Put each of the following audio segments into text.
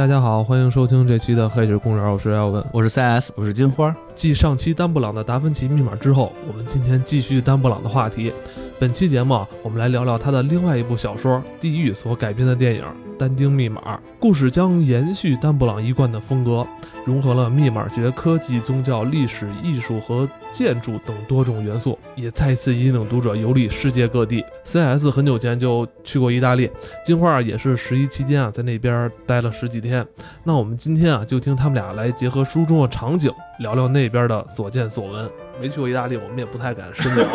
大家好，欢迎收听这期的《黑水公园》，我是艾文，我是 CS，我是金花。继上期丹布朗的达芬奇密码之后，我们今天继续丹布朗的话题。本期节目啊，我们来聊聊他的另外一部小说《地狱》所改编的电影《但丁密码》。故事将延续丹布朗一贯的风格，融合了密码学、科技、宗教、历史、艺术和建筑等多种元素，也再次引领读者游历世界各地。CS 很久前就去过意大利，金花也是十一期间啊，在那边待了十几天。那我们今天啊，就听他们俩来结合书中的场景，聊聊那边的所见所闻。没去过意大利，我们也不太敢深聊。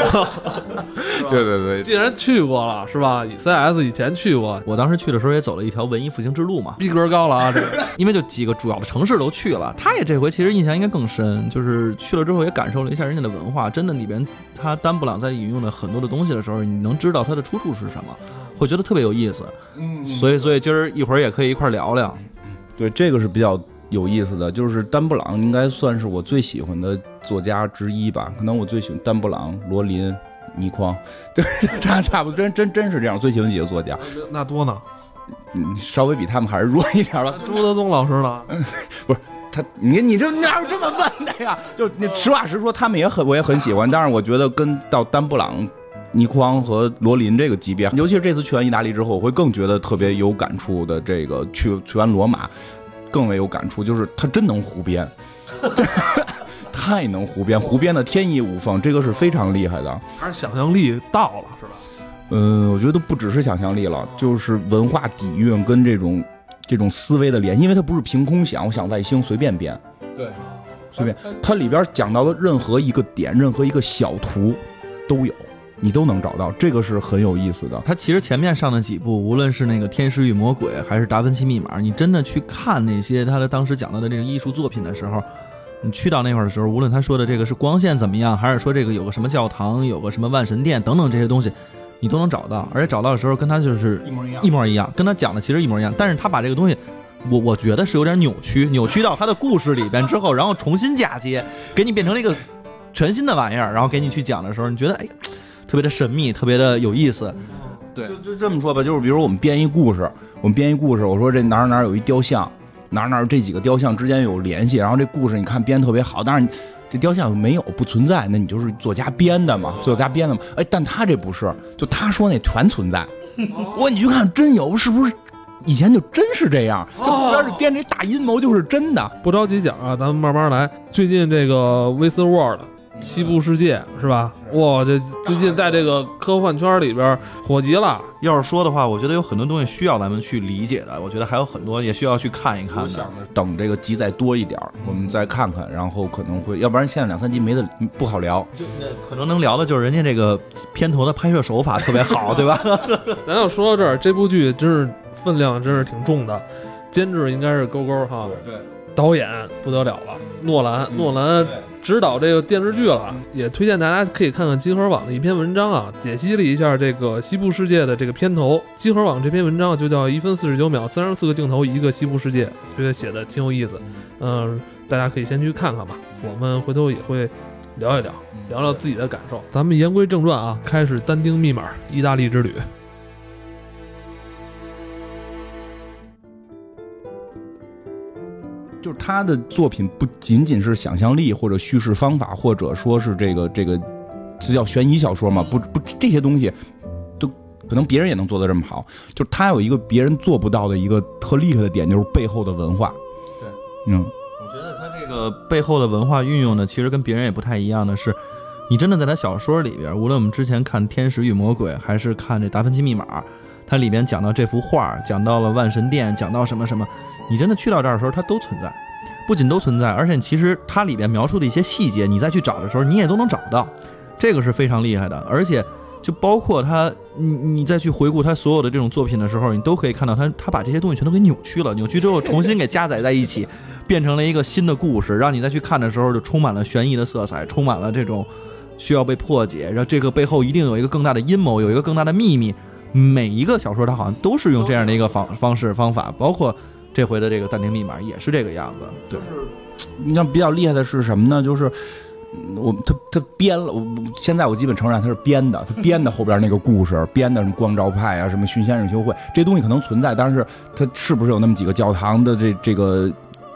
对对对，既然去过了，是吧？CS 以前去过，我当时去的时候也走了一条文艺复兴之路嘛，逼格高了啊！这个，因为就几个主要的城市都去了。他也这回其实印象应该更深，就是去了之后也感受了一下人家的文化。真的里边他丹布朗在引用的很多的东西的时候，你能知道它的出处是什么，会觉得特别有意思。嗯，所以所以今儿一会儿也可以一块聊聊。对，这个是比较。有意思的就是丹布朗应该算是我最喜欢的作家之一吧，可能我最喜欢丹布朗、罗琳、倪匡，对，差差不多，真真真是这样，最喜欢几个作家。那多呢？嗯，稍微比他们还是弱一点吧。朱德宗老师呢？不是他，你你这哪有这么问的呀？就那实话实说，他们也很我也很喜欢，但是我觉得跟到丹布朗、倪匡和罗琳这个级别，尤其是这次去完意大利之后，我会更觉得特别有感触的。这个去去完罗马。更为有感触，就是他真能胡编，太能胡编，胡编的天衣无缝，这个是非常厉害的。还是想象力到了，是吧？嗯，我觉得不只是想象力了，就是文化底蕴跟这种这种思维的联系，因为它不是凭空想，我想外星随便编，对，随便。它里边讲到的任何一个点，任何一个小图都有。你都能找到，这个是很有意思的。它其实前面上的几部，无论是那个《天使与魔鬼》，还是《达芬奇密码》，你真的去看那些他的当时讲到的这个艺术作品的时候，你去到那块儿的时候，无论他说的这个是光线怎么样，还是说这个有个什么教堂，有个什么万神殿等等这些东西，你都能找到。而且找到的时候，跟他就是一模一样，一模一样，跟他讲的其实一模一样。但是他把这个东西，我我觉得是有点扭曲，扭曲到他的故事里边之后，然后重新嫁接，给你变成了一个全新的玩意儿，然后给你去讲的时候，你觉得哎。特别的神秘，特别的有意思。对，就就这么说吧，就是比如我们编一故事，我们编一故事，我说这哪儿哪儿有一雕像，哪儿哪儿这几个雕像之间有联系，然后这故事你看编特别好，但是这雕像没有不存在，那你就是作家编的嘛，作家编的嘛。哎，但他这不是，就他说那全存在。我你去看真有，是不是以前就真是这样？这后边这编这大阴谋就是真的。不着急讲啊，咱们慢慢来。最近这个威斯沃的。西部世界是吧？哇，这最近在这个科幻圈里边火极了。要是说的话，我觉得有很多东西需要咱们去理解的。我觉得还有很多也需要去看一看的。等这个集再多一点，我们再看看，然后可能会，要不然现在两三集没得不好聊。就可能能聊的就是人家这个片头的拍摄手法特别好，对吧？咱要说到这儿，这部剧真是分量真是挺重的，监制应该是勾勾哈。对。导演不得了了，诺兰，诺兰。指导这个电视剧了，也推荐大家可以看看集合网的一篇文章啊，解析了一下这个西部世界的这个片头。集合网这篇文章就叫一分四十九秒，三十四个镜头，一个西部世界，觉得写的挺有意思。嗯，大家可以先去看看吧。我们回头也会聊一聊，聊聊自己的感受。咱们言归正传啊，开始单丁密码意大利之旅。就是他的作品不仅仅是想象力或者叙事方法，或者说是这个这个，这叫悬疑小说嘛？不不，这些东西都可能别人也能做得这么好。就是他有一个别人做不到的一个特厉害的点，就是背后的文化。对，嗯，我觉得他这个背后的文化运用呢，其实跟别人也不太一样的是，你真的在他小说里边，无论我们之前看《天使与魔鬼》，还是看这《达芬奇密码》，它里边讲到这幅画，讲到了万神殿，讲到什么什么。你真的去到这儿的时候，它都存在，不仅都存在，而且其实它里边描述的一些细节，你再去找的时候，你也都能找到，这个是非常厉害的。而且就包括他，你你再去回顾他所有的这种作品的时候，你都可以看到他他把这些东西全都给扭曲了，扭曲之后重新给加载在一起，变成了一个新的故事，让你再去看的时候就充满了悬疑的色彩，充满了这种需要被破解，然后这个背后一定有一个更大的阴谋，有一个更大的秘密。每一个小说它好像都是用这样的一个方方式方法，包括。这回的这个暂停密码也是这个样子，就是你像比较厉害的是什么呢？就是我他他编了，我现在我基本承认他是编的，他编的后边那个故事，编的什么光照派啊，什么殉仙人修会这东西可能存在，但是它是不是有那么几个教堂的这这个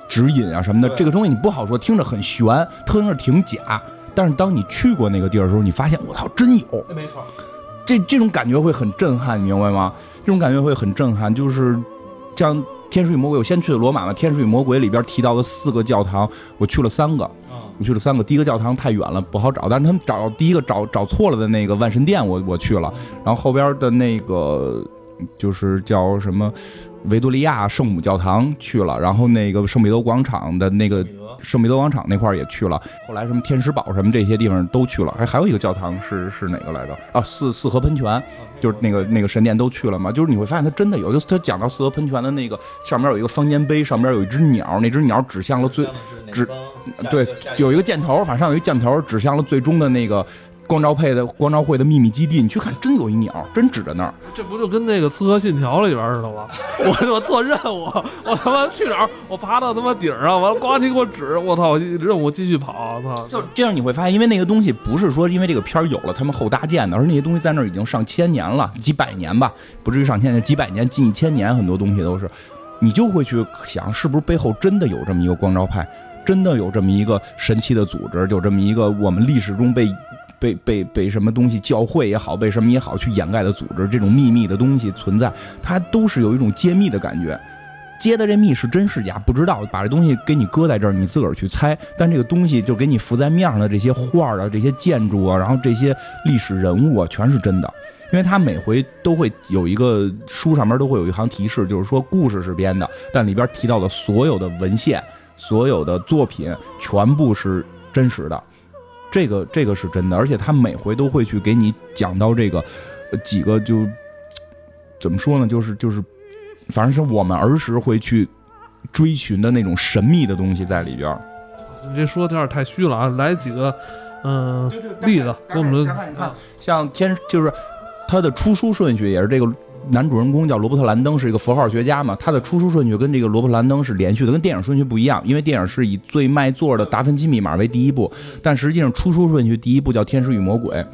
指引啊什么的，这个东西你不好说，听着很悬，听着挺假，但是当你去过那个地儿的时候，你发现我操，真有，没错，这这种感觉会很震撼，你明白吗？这种感觉会很震撼，就是像《天使与魔鬼》，我先去的罗马嘛，《天使与魔鬼》里边提到的四个教堂，我去了三个，嗯，我去了三个。第一个教堂太远了，不好找，但是他们找第一个找找错了的那个万神殿我，我去了，然后后边的那个就是叫什么维多利亚圣母教堂去了，然后那个圣彼得广场的那个圣彼得广场那块儿也去了，后来什么天使堡什么这些地方都去了，还还有一个教堂是是哪个来着？啊，四四河喷泉，就是那个那个神殿都去了嘛。就是你会发现它真的有，就是他讲到四河喷泉的那个上面有一个方尖碑，上面有一只鸟，那只鸟指向了最指对有一个箭头，反正上有一箭头指向了最终的那个光照配的光照会的秘密基地。你去看，真有一鸟，真指着那儿。这不就跟那个《刺客信条》里边似的吗？我我做任务，我他妈去哪儿？我爬到他妈顶上，完了呱你给我指，我操！任务继续跑，我操！就这样，你会发现，因为那个东西不是说因为这个片儿有了他们后搭建的，而那些东西在那儿已经上千年了，几百年吧，不至于上千年，几百年、近一千年，很多东西都是，你就会去想，是不是背后真的有这么一个光照派，真的有这么一个神奇的组织，有这么一个我们历史中被。被被被什么东西教会也好，被什么也好去掩盖的组织，这种秘密的东西存在，它都是有一种揭秘的感觉。揭的这密是真是假不知道，把这东西给你搁在这儿，你自个儿去猜。但这个东西就给你浮在面上的这些画啊、这些建筑啊，然后这些历史人物啊，全是真的。因为他每回都会有一个书上面都会有一行提示，就是说故事是编的，但里边提到的所有的文献、所有的作品全部是真实的。这个这个是真的，而且他每回都会去给你讲到这个呃几个就怎么说呢，就是就是，反正是我们儿时会去追寻的那种神秘的东西在里边。你这说的有点太虚了啊！来几个，嗯、例子给我们你看，像天就是他的出书顺序也是这个男主人公叫罗伯特兰登，是一个符号学家嘛，他的出书顺序跟这个罗伯特兰登是连续的，跟电影顺序不一样，因为电影是以最卖座的《达芬奇密码》为第一部，但实际上出书顺序第一部叫《天使与魔鬼》，《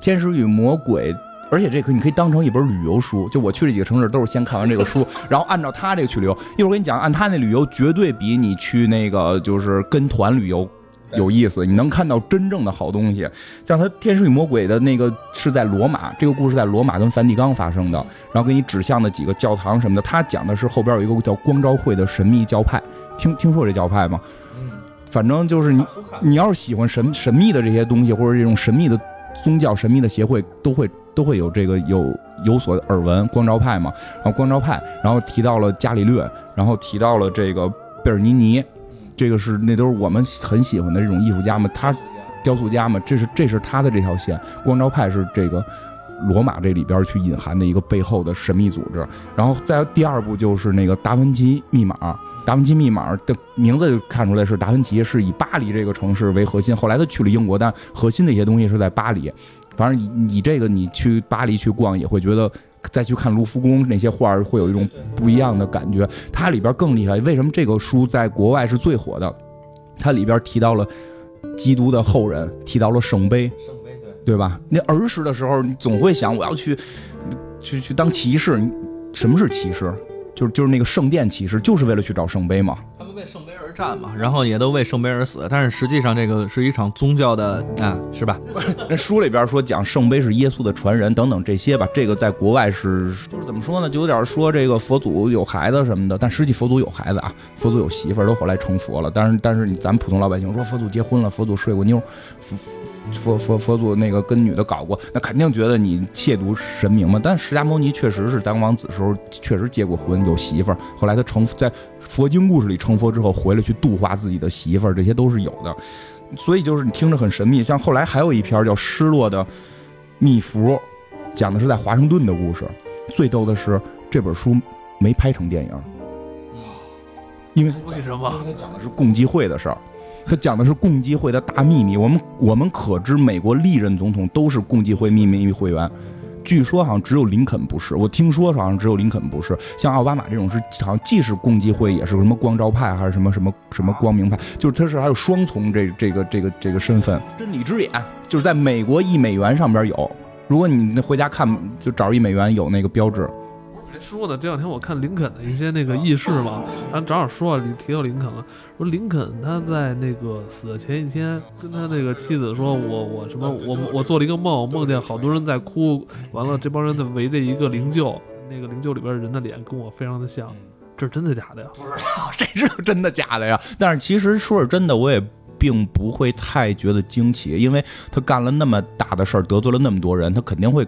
天使与魔鬼》。而且这个你可以当成一本旅游书，就我去这几个城市都是先看完这个书，然后按照他这个去旅游。一会儿我跟你讲，按他那旅游绝对比你去那个就是跟团旅游有意思，你能看到真正的好东西。像他《天使与魔鬼》的那个是在罗马，这个故事在罗马跟梵蒂冈发生的，然后给你指向的几个教堂什么的。他讲的是后边有一个叫光照会的神秘教派，听听说这教派吗？嗯，反正就是你你要是喜欢神神秘的这些东西，或者这种神秘的宗教、神秘的协会，都会都会有这个有有所耳闻。光照派嘛，然后光照派，然后提到了伽利略，然后提到了这个贝尔尼尼，这个是那都是我们很喜欢的这种艺术家嘛，他雕塑家嘛，这是这是他的这条线。光照派是这个罗马这里边去隐含的一个背后的神秘组织。然后再第二步就是那个达芬奇密码。达芬奇密码的名字就看出来是达芬奇是以巴黎这个城市为核心，后来他去了英国，但核心的一些东西是在巴黎。反正你你这个你去巴黎去逛也会觉得，再去看卢浮宫那些画儿会有一种不一样的感觉。它里边更厉害，为什么这个书在国外是最火的？它里边提到了基督的后人，提到了圣杯，圣杯对，对吧？那儿时的时候，你总会想我要去去去当骑士。什么是骑士？就是就是那个圣殿骑士，就是为了去找圣杯嘛。他们为圣杯战嘛，然后也都为圣杯而死，但是实际上这个是一场宗教的啊，是吧？那书里边说讲圣杯是耶稣的传人等等这些吧，这个在国外是就是怎么说呢？就有点说这个佛祖有孩子什么的，但实际佛祖有孩子啊，佛祖有媳妇儿，都后来成佛了。但是但是你咱们普通老百姓说佛祖结婚了，佛祖睡过妞，佛佛佛佛祖那个跟女的搞过，那肯定觉得你亵渎神明嘛。但释迦牟尼确实是当王子时候确实结过婚，有媳妇儿，后来他成在佛经故事里成佛之后回来去度化自己的媳妇儿，这些都是有的。所以就是你听着很神秘，像后来还有一篇叫《失落的密符》，讲的是在华盛顿的故事。最逗的是这本书没拍成电影，因为 为什么？它讲的是共济会的事儿，他讲的是共济会的大秘密。我们我们可知美国历任总统都是共济会秘密会员，据说好像只有林肯不是，我听说好像只有林肯不是，像奥巴马这种是好像既是共济会，也是什么光照派，还是什么什么什么光明派，就是他是还有双重这这个这个这个身份。真理之眼就是在美国一美元上边有，如果你回家看，就找一美元有那个标志。还说的，这两天我看林肯的一些那个轶事嘛，然后正好说你提到林肯了，说林肯他在那个死的前一天跟他那个妻子说，我我什么我我做了一个梦，梦见好多人在哭，完了这帮人在围着一个灵柩，那个灵柩里边人的脸跟我非常的像，这是真的假的呀？不知道 这是真的假的呀？但是其实说是真的，我也并不会太觉得惊奇，因为他干了那么大的事儿，得罪了那么多人，他肯定会。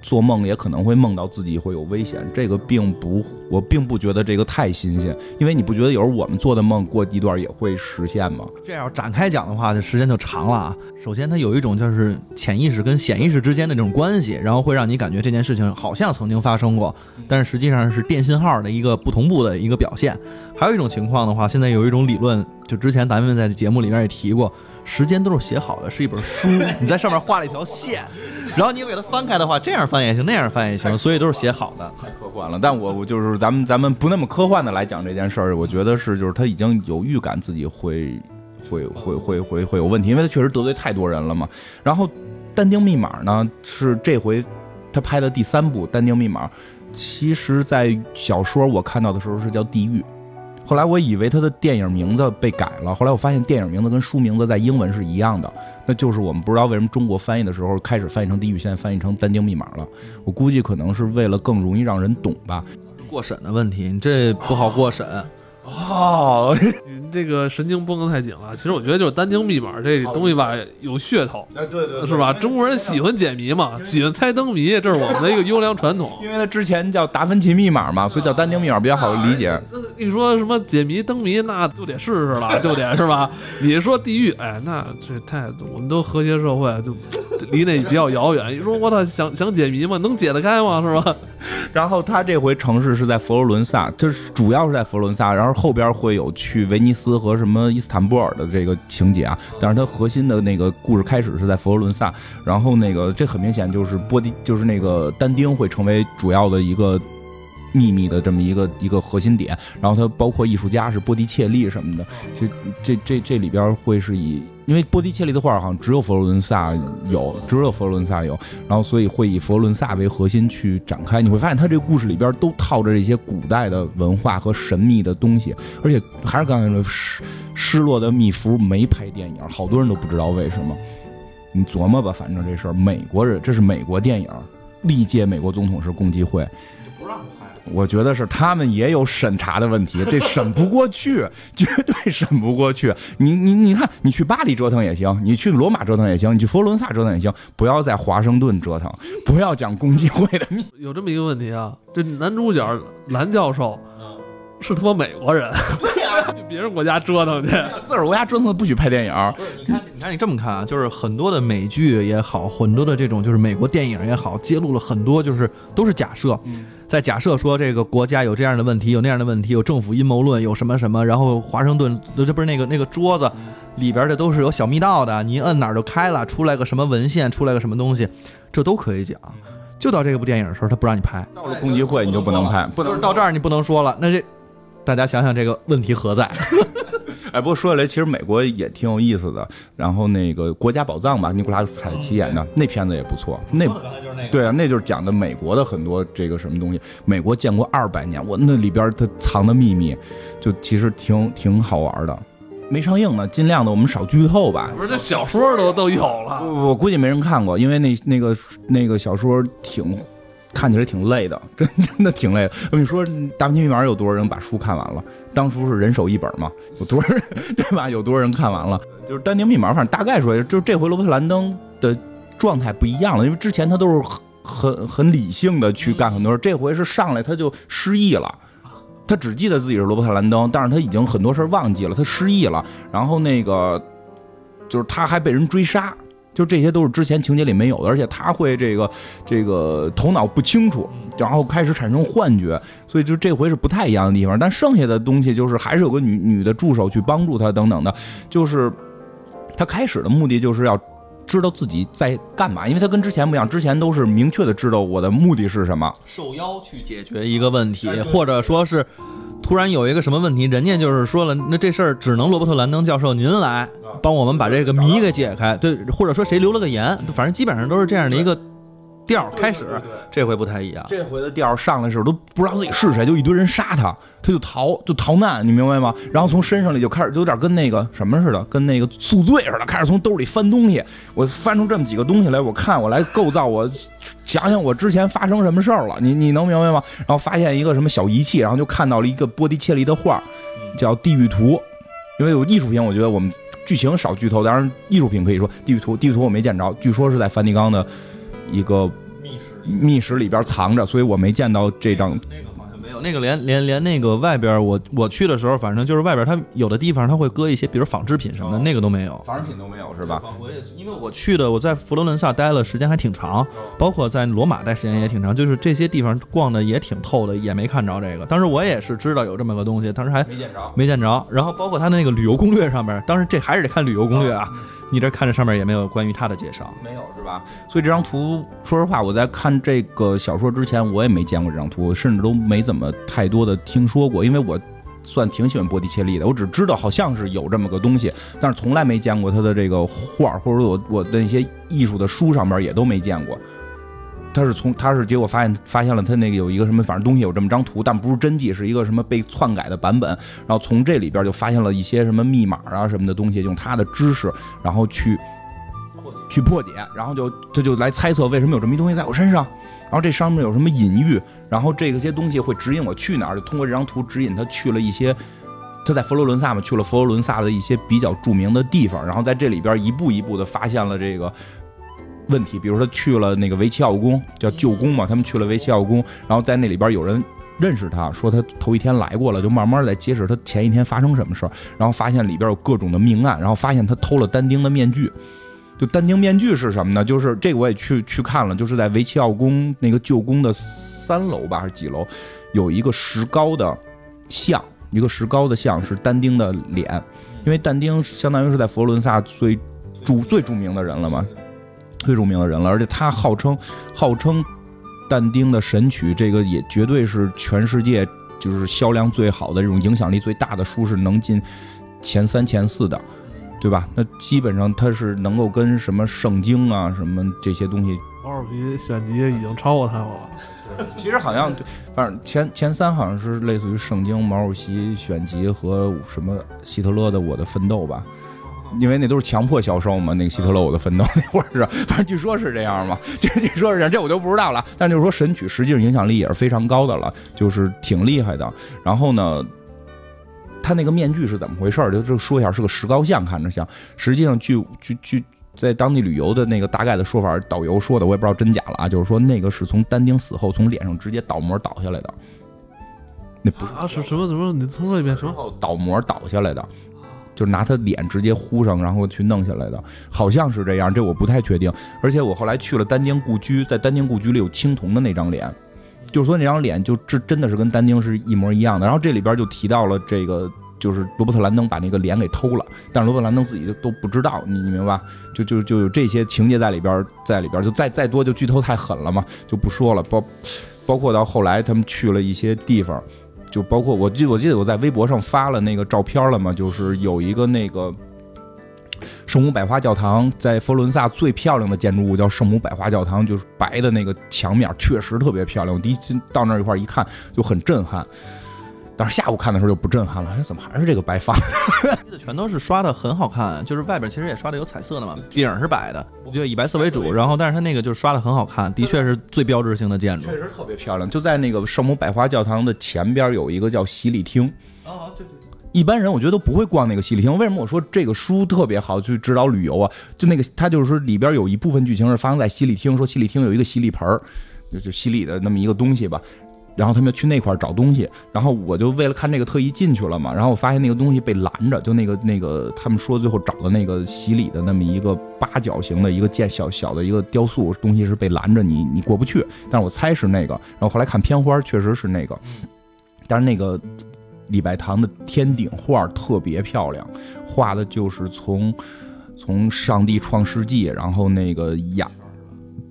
做梦也可能会梦到自己会有危险，这个并不，我并不觉得这个太新鲜，因为你不觉得有时候我们做的梦过一段也会实现吗？这样展开讲的话，这时间就长了啊。首先，它有一种就是潜意识跟显意识之间的这种关系，然后会让你感觉这件事情好像曾经发生过，但是实际上是电信号的一个不同步的一个表现。还有一种情况的话，现在有一种理论，就之前咱们在节目里面也提过。时间都是写好的，是一本书，你在上面画了一条线，然后你给它翻开的话，这样翻也行，那样翻也行，所以都是写好的。太科幻了，但我我就是咱们咱们不那么科幻的来讲这件事儿，我觉得是就是他已经有预感自己会会会会会会有问题，因为他确实得罪太多人了嘛。然后但丁密码呢是这回他拍的第三部但丁密码，其实在小说我看到的时候是叫地狱。后来我以为他的电影名字被改了，后来我发现电影名字跟书名字在英文是一样的，那就是我们不知道为什么中国翻译的时候开始翻译成《地狱》，现在翻译成《单丁密码》了。我估计可能是为了更容易让人懂吧。过审的问题，你这不好过审。哦，你这个神经绷得太紧了。其实我觉得就是单晶密码这东西吧，有噱头，哎，对对，是吧？中国人喜欢解谜嘛，喜欢猜灯谜，这是我们的一个优良传统。因为它之前叫达芬奇密码嘛，所以叫单晶密码比较好理解。你说什么解谜灯谜，那就得试试了，就得是吧？你说地狱，哎，那这太，我们都和谐社会，就离那比较遥远。你说我操，想想解谜吗？能解得开吗？是吧？然后他这回城市是在佛罗伦萨，就是主要是在佛罗伦萨，然后。后边会有去威尼斯和什么伊斯坦布尔的这个情节啊，但是它核心的那个故事开始是在佛罗伦萨，然后那个这很明显就是波迪，就是那个但丁会成为主要的一个。秘密的这么一个一个核心点，然后它包括艺术家是波迪切利什么的，就这这这里边会是以，因为波迪切利的画好像只有佛罗伦萨有，只有佛罗伦萨有，然后所以会以佛罗伦萨为核心去展开。你会发现，它这个故事里边都套着这些古代的文化和神秘的东西，而且还是刚才说失失落的密符没拍电影，好多人都不知道为什么。你琢磨吧，反正这事儿，美国人这是美国电影，历届美国总统是共济会。我觉得是他们也有审查的问题，这审不过去，绝对审不过去。你你你看，你去巴黎折腾也行，你去罗马折腾也行，你去佛罗伦萨折腾也行，不要在华盛顿折腾，不要讲共济会的秘。有这么一个问题啊，这男主角蓝教授是他妈美国人，去 别人国家折腾去，自个儿国家折腾不许拍电影。你看，你看，你这么看啊，就是很多的美剧也好，很多的这种就是美国电影也好，揭露了很多就是都是假设。在假设说这个国家有这样的问题，有那样的问题，有政府阴谋论，有什么什么，然后华盛顿这不是那个那个桌子里边的都是有小密道的，你摁哪儿就开了，出来个什么文献，出来个什么东西，这都可以讲。就到这个部电影的时候，他不让你拍，到了共济会你就不能拍，不能到这儿你不能说了。那这大家想想这个问题何在？哎，不过说起来，其实美国也挺有意思的。然后那个《国家宝藏》吧，尼古拉斯凯奇演的那片子也不错。那对啊，那就是讲的美国的很多这个什么东西。美国建国二百年，我那里边它藏的秘密，就其实挺挺好玩的。没上映呢，尽量的我们少剧透吧。不是，这小说都都有了。我估计没人看过，因为那那个那个小说挺。看起来挺累的，真真的挺累的。我跟你说，《大文奇密码》有多少人把书看完了？当初是人手一本嘛，有多少人 对吧？有多少人看完了？就是《单丁密码》，反正大概说，就这回罗伯特·兰登的状态不一样了，因为之前他都是很很理性的去干很多事，这回是上来他就失忆了，他只记得自己是罗伯特·兰登，但是他已经很多事忘记了，他失忆了。然后那个就是他还被人追杀。就这些都是之前情节里没有的，而且他会这个这个头脑不清楚，然后开始产生幻觉，所以就这回是不太一样的地方。但剩下的东西就是还是有个女女的助手去帮助他等等的，就是他开始的目的就是要知道自己在干嘛，因为他跟之前不一样，之前都是明确的知道我的目的是什么。受邀去解决一个问题，或者说是突然有一个什么问题，人家就是说了，那这事儿只能罗伯特·兰登教授您来帮我们把这个谜给解开，对，或者说谁留了个言，反正基本上都是这样的一个调开始。这回不太一样，这回的调上来的时候都不知道自己是谁，就一堆人杀他，他就逃，就逃难，你明白吗？然后从身上里就开始就有点跟那个什么似的，跟那个宿醉似的，开始从兜里翻东西。我翻出这么几个东西来，我看我来构造，我想想我之前发生什么事儿了，你你能明白吗？然后发现一个什么小仪器，然后就看到了一个波提切利的画，叫《地狱图》，因为有艺术品，我觉得我们剧情少剧透，当然艺术品可以说《地狱图》，《地狱图》我没见着，据说是在梵蒂冈的一个密室密室里边藏着，所以我没见到这张。那个好像没有，那个连连连那个外边，我我去的时候，反正就是外边它有的地方它会搁一些，比如纺织品什么的，哦那个都没有。纺织品都没有是吧？我也因为我去的，我在佛罗伦萨待了时间还挺长，包括在罗马待时间也挺长，就是这些地方逛的也挺透的，也没看着这个。当时我也是知道有这么个东西，当时还没见着。没见着。然后包括他那个旅游攻略上面，当时这还是得看旅游攻略啊，你这看着上面也没有关于他的介绍。没有是吧？所以这张图，说实话，我在看这个小说之前，我也没见过这张图，甚至都没怎么太多的听说过，因为我算挺喜欢波提切利的，我只知道好像是有这么个东西，但是从来没见过他的这个画，或者我我的那些艺术的书上面也都没见过。他是从他是结果发现发现了他那个有一个什么反正东西有这么张图，但不是真迹，是一个什么被篡改的版本。然后从这里边就发现了一些什么密码啊什么的东西，用他的知识，然后去去破解，然后就他就来猜测为什么有这么一东西在我身上，然后这上面有什么隐喻，然后这个些东西会指引我去哪儿，就通过这张图指引他去了一些。他在佛罗伦萨嘛，去了佛罗伦萨的一些比较著名的地方，然后在这里边一步一步的发现了这个问题，比如说他去了那个维齐奥宫，叫旧宫嘛，他们去了维齐奥宫，然后在那里边有人认识他，说他头一天来过了，就慢慢在揭示他前一天发生什么事儿，然后发现里边有各种的命案，然后发现他偷了但丁的面具。就但丁面具是什么呢？就是这个我也去去看了，就是在维齐奥宫那个旧宫的三楼吧，还是几楼，有一个石膏的像，一个石膏的像是但丁的脸，因为但丁相当于是在佛罗伦萨最著最著名的人了嘛，最著名的人了，而且他号称号称但丁的《神曲》，这个也绝对是全世界就是销量最好的这种影响力最大的书，是能进前三前四的。对吧？那基本上他是能够跟什么圣经啊、什么这些东西，毛主席选集已经超过他们了。其实好像对，反正前前三好像是类似于圣经、毛主席选集和什么希特勒的《我的奋斗》吧。因为那都是强迫销售嘛，那个希特勒《我的奋斗》那会儿是，反正据说是这样嘛，就据说是这样，这我就不知道了。但就是说神曲实际上影响力也是非常高的了，就是挺厉害的。然后呢，他那个面具是怎么回事儿？就就说一下，是个石膏像，看着像。实际上据据据在当地旅游的那个大概的说法，导游说的，我也不知道真假了啊。就是说那个是从丹丁死后从脸上直接倒模倒下来的，那不是啊，是什么什么？你重说一遍什么？后倒模倒下来的，就是拿他脸直接糊上，然后去弄下来的，好像是这样，这我不太确定。而且我后来去了丹丁故居，在丹丁故居里有青铜的那张脸，就是说那张脸就这真的是跟丹丁是一模一样的。然后这里边就提到了这个。就是罗伯特·兰登把那个脸给偷了，但是罗伯特·兰登自己都不知道，你你明白？就就就有这些情节在里边，在里边就再再多就剧透太狠了嘛，就不说了。包包括到后来他们去了一些地方，就包括我记我记得我在微博上发了那个照片了嘛，就是有一个那个圣母百花教堂，在佛罗伦萨最漂亮的建筑物叫圣母百花教堂，就是白的那个墙面，确实特别漂亮。我第一次到那一块一看就很震撼。但是下午看的时候就不震撼了，哎，怎么还是这个白发？全都是刷的很好看，就是外边其实也刷的有彩色的嘛，顶是白的，我觉得以白色为主，然后但是它那个就是刷的很好看，的确是最标志性的建筑。确实特别漂亮，就在那个圣母百花教堂的前边有一个叫洗礼厅。哦，对对对。一般人我觉得都不会逛那个洗礼厅，为什么我说这个书特别好去指导旅游啊？就那个，它就是说里边有一部分剧情是发生在洗礼厅，说洗礼厅有一个洗礼盆儿，就就洗礼的那么一个东西吧。然后他们要去那块找东西，然后我就为了看这个特意进去了嘛。然后我发现那个东西被拦着，就那个那个他们说最后找的那个洗礼的那么一个八角形的一个建小小的一个雕塑东西是被拦着，你你过不去。但是我猜是那个，然后后来看片花确实是那个，但是那个礼拜堂的天顶画特别漂亮，画的就是从从上帝创世纪，然后那个亚，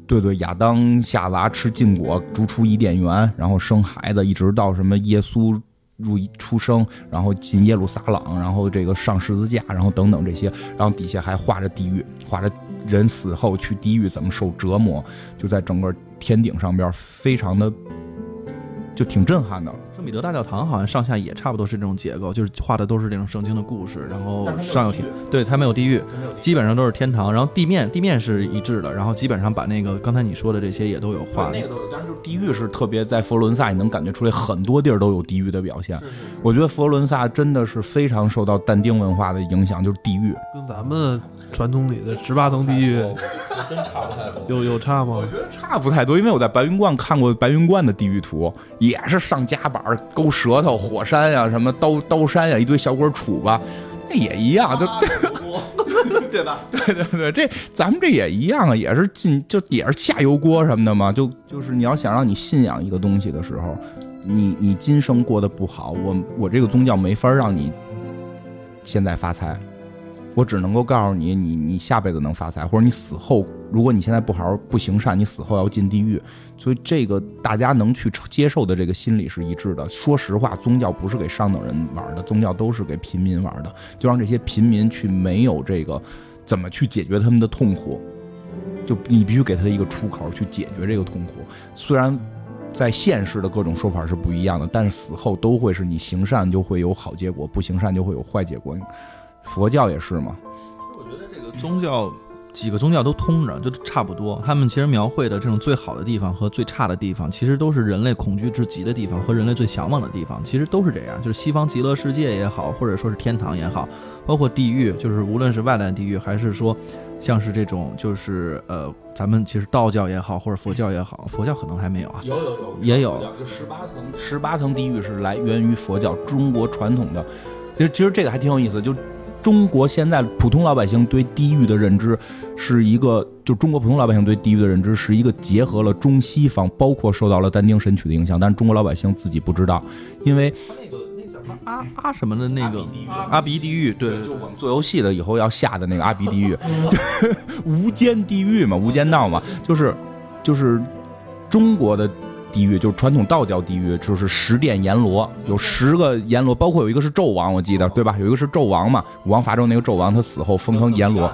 对对，亚当夏娃吃禁果，逐出伊甸园，然后生孩子，一直到什么耶稣入出生，然后进耶路撒冷，然后这个上十字架，然后等等这些，然后底下还画着地狱，画着人死后去地狱怎么受折磨，就在整个天顶上边，非常的就挺震撼的。圣彼得大教堂好像上下也差不多是这种结构，就是画的都是这种圣经的故事，然后上有天，对，它没有地狱，基本上都是天堂，然后地面地面是一致的，然后基本上把那个刚才你说的这些也都有画。那个都有，但是就是地狱是特别在佛罗伦萨，你能感觉出来很多地儿都有地狱的表现。我觉得佛罗伦萨真的是非常受到但丁文化的影响，就是地狱。跟咱们传统里的十八层地狱真差不太多。有有差吗？我觉得差不太多，因为我在白云观看过白云观的地狱图，也是上夹板、勾舌头、火山呀、什么刀刀山呀，一堆小鬼杵吧，那也一样，就 对吧？对对对，这咱们这也一样啊，也是进就也是下油锅什么的嘛，就就是你要想让你信仰一个东西的时候，你你今生过得不好，我我这个宗教没法让你现在发财，我只能够告诉你，你你下辈子能发财，或者你死后，如果你现在不好好不行善，你死后要进地狱。所以这个大家能去接受的这个心理是一致的。说实话，宗教不是给上等人玩的，宗教都是给平民玩的，就让这些平民去没有这个怎么去解决他们的痛苦，就你必须给他一个出口去解决这个痛苦。虽然在现实的各种说法是不一样的，但是死后都会是你行善就会有好结果，不行善就会有坏结果。佛教也是嘛。我觉得这个宗教。几个宗教都通着，就差不多。他们其实描绘的这种最好的地方和最差的地方，其实都是人类恐惧至极的地方和人类最向往的地方，其实都是这样。就是西方极乐世界也好，或者说是天堂也好，包括地狱，就是无论是外来地狱，还是说像是这种，就是呃，咱们其实道教也好，或者佛教也好，佛教可能还没有啊，有有有，也有。就十八层，十八层地狱是来源于佛教，中国传统的。其实其实这个还挺有意思，就。中国现在普通老百姓对地狱的认知，是一个就中国普通老百姓对地狱的认知是一个结合了中西方，包括受到了但丁神曲的影响，但是中国老百姓自己不知道，因为那个那叫什么阿阿什么的那个阿鼻地狱，对，就我们做游戏的以后要下的那个阿鼻地狱，无间地狱嘛，无间道嘛，就是就是中国的。地狱就是传统道教地狱，就是十殿阎罗，有十个阎罗，包括有一个是纣王，我记得对吧？有一个是纣王嘛，武王伐纣那个纣王，他死后封成阎罗，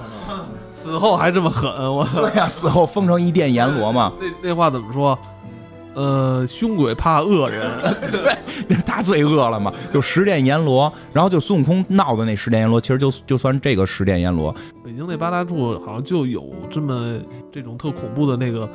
死后还这么狠，我 对呀，死后封成一殿阎罗嘛。那那话怎么说？呃，凶鬼怕恶人，对，他最恶了嘛？就十殿阎罗，然后就孙悟空闹的那十殿阎罗，其实就就算这个十殿阎罗。北京那八大处好像就有这么这种特恐怖的那个。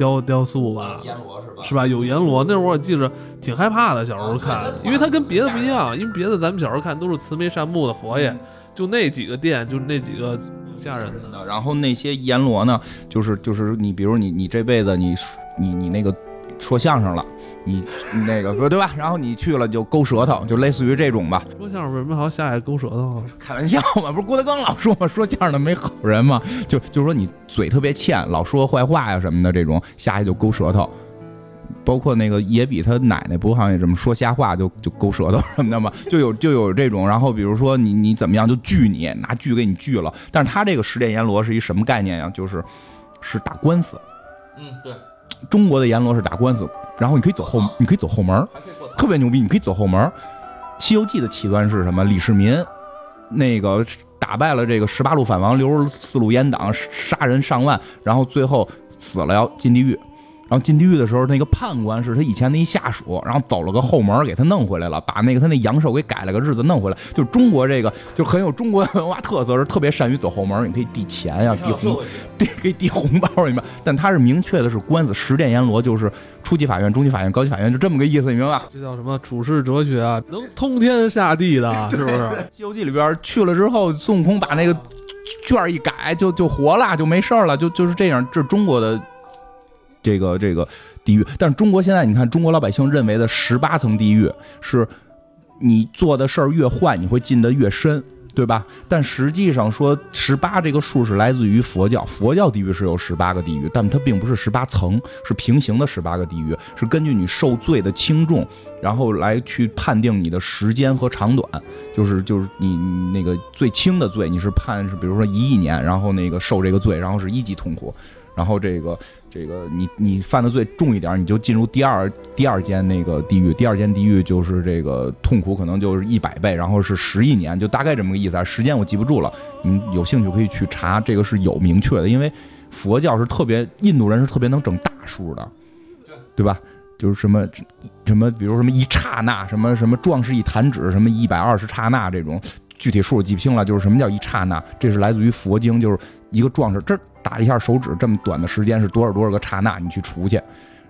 雕雕塑吧，阎罗是吧？是吧？有阎罗，那会儿我记着挺害怕的。小时候看，因为它跟别的不一样，因为别的咱们小时候看都是慈眉善目的佛爷，就那几个殿，就那几个吓人的。然后那些阎罗呢，就是就是你，比如你你这辈子你你你那个说相声了。你那个对吧？然后你去了就勾舌头，就类似于这种吧。说相声为什么还要下来勾舌头？开玩笑嘛，不是郭德纲老说嘛，说相声的没好人嘛，就就是说你嘴特别欠，老说坏话呀什么的这种，下去就勾舌头。包括那个野比他奶奶不好像也这么说瞎话，就就勾舌头什么的嘛，就有就有这种。然后比如说你你怎么样就锯你，拿锯给你锯了。但是他这个十殿阎罗是一什么概念呀？就是是打官司。嗯，对。中国的阎罗是打官司，然后你可以走后，你可以走后门，特别牛逼，你可以走后门。《西游记》的起端是什么？李世民那个打败了这个十八路反王，六十四路阉党，杀人上万，然后最后死了要进地狱。然后进地狱的时候，那个判官是他以前的一下属，然后走了个后门给他弄回来了，把那个他那阳寿给改了个日子弄回来。就中国这个就很有中国文化特色，是特别善于走后门，你可以递钱 呀，递红，递给递红包里面。但他是明确的是官司，十殿阎罗就是初级法院、中级法院、高级法院，就这么个意思，你明白吧？这叫什么处世哲学啊？能通天下地的，是不是？《西游记》里边去了之后，孙悟空把那个卷一改，就就活了，就没事了，就就是这样。这是中国的。这个这个地狱，但是中国现在你看，中国老百姓认为的十八层地狱是，你做的事儿越坏，你会进得越深。对吧？但实际上说十八这个数是来自于佛教，佛教地狱是有十八个地狱，但它并不是十八层，是平行的十八个地狱，是根据你受罪的轻重，然后来去判定你的时间和长短，就是就是你那个最轻的罪，你是判是比如说一亿年，然后那个受这个罪，然后是一级痛苦，然后这个。这个你你犯的罪重一点，你就进入第二第二间那个地狱，第二间地狱就是这个痛苦可能就是一百倍，然后是十亿年，就大概这么个意思啊。时间我记不住了，你有兴趣可以去查，这个是有明确的，因为佛教是特别印度人是特别能整大数的，对吧？就是什么什么，比如什么一刹那，什么什么壮士一弹指，什么一百二十刹那这种具体数记不清了，就是什么叫一刹那，这是来自于佛经，就是一个壮士这。打一下手指，这么短的时间是多少多少个刹那？你去除去，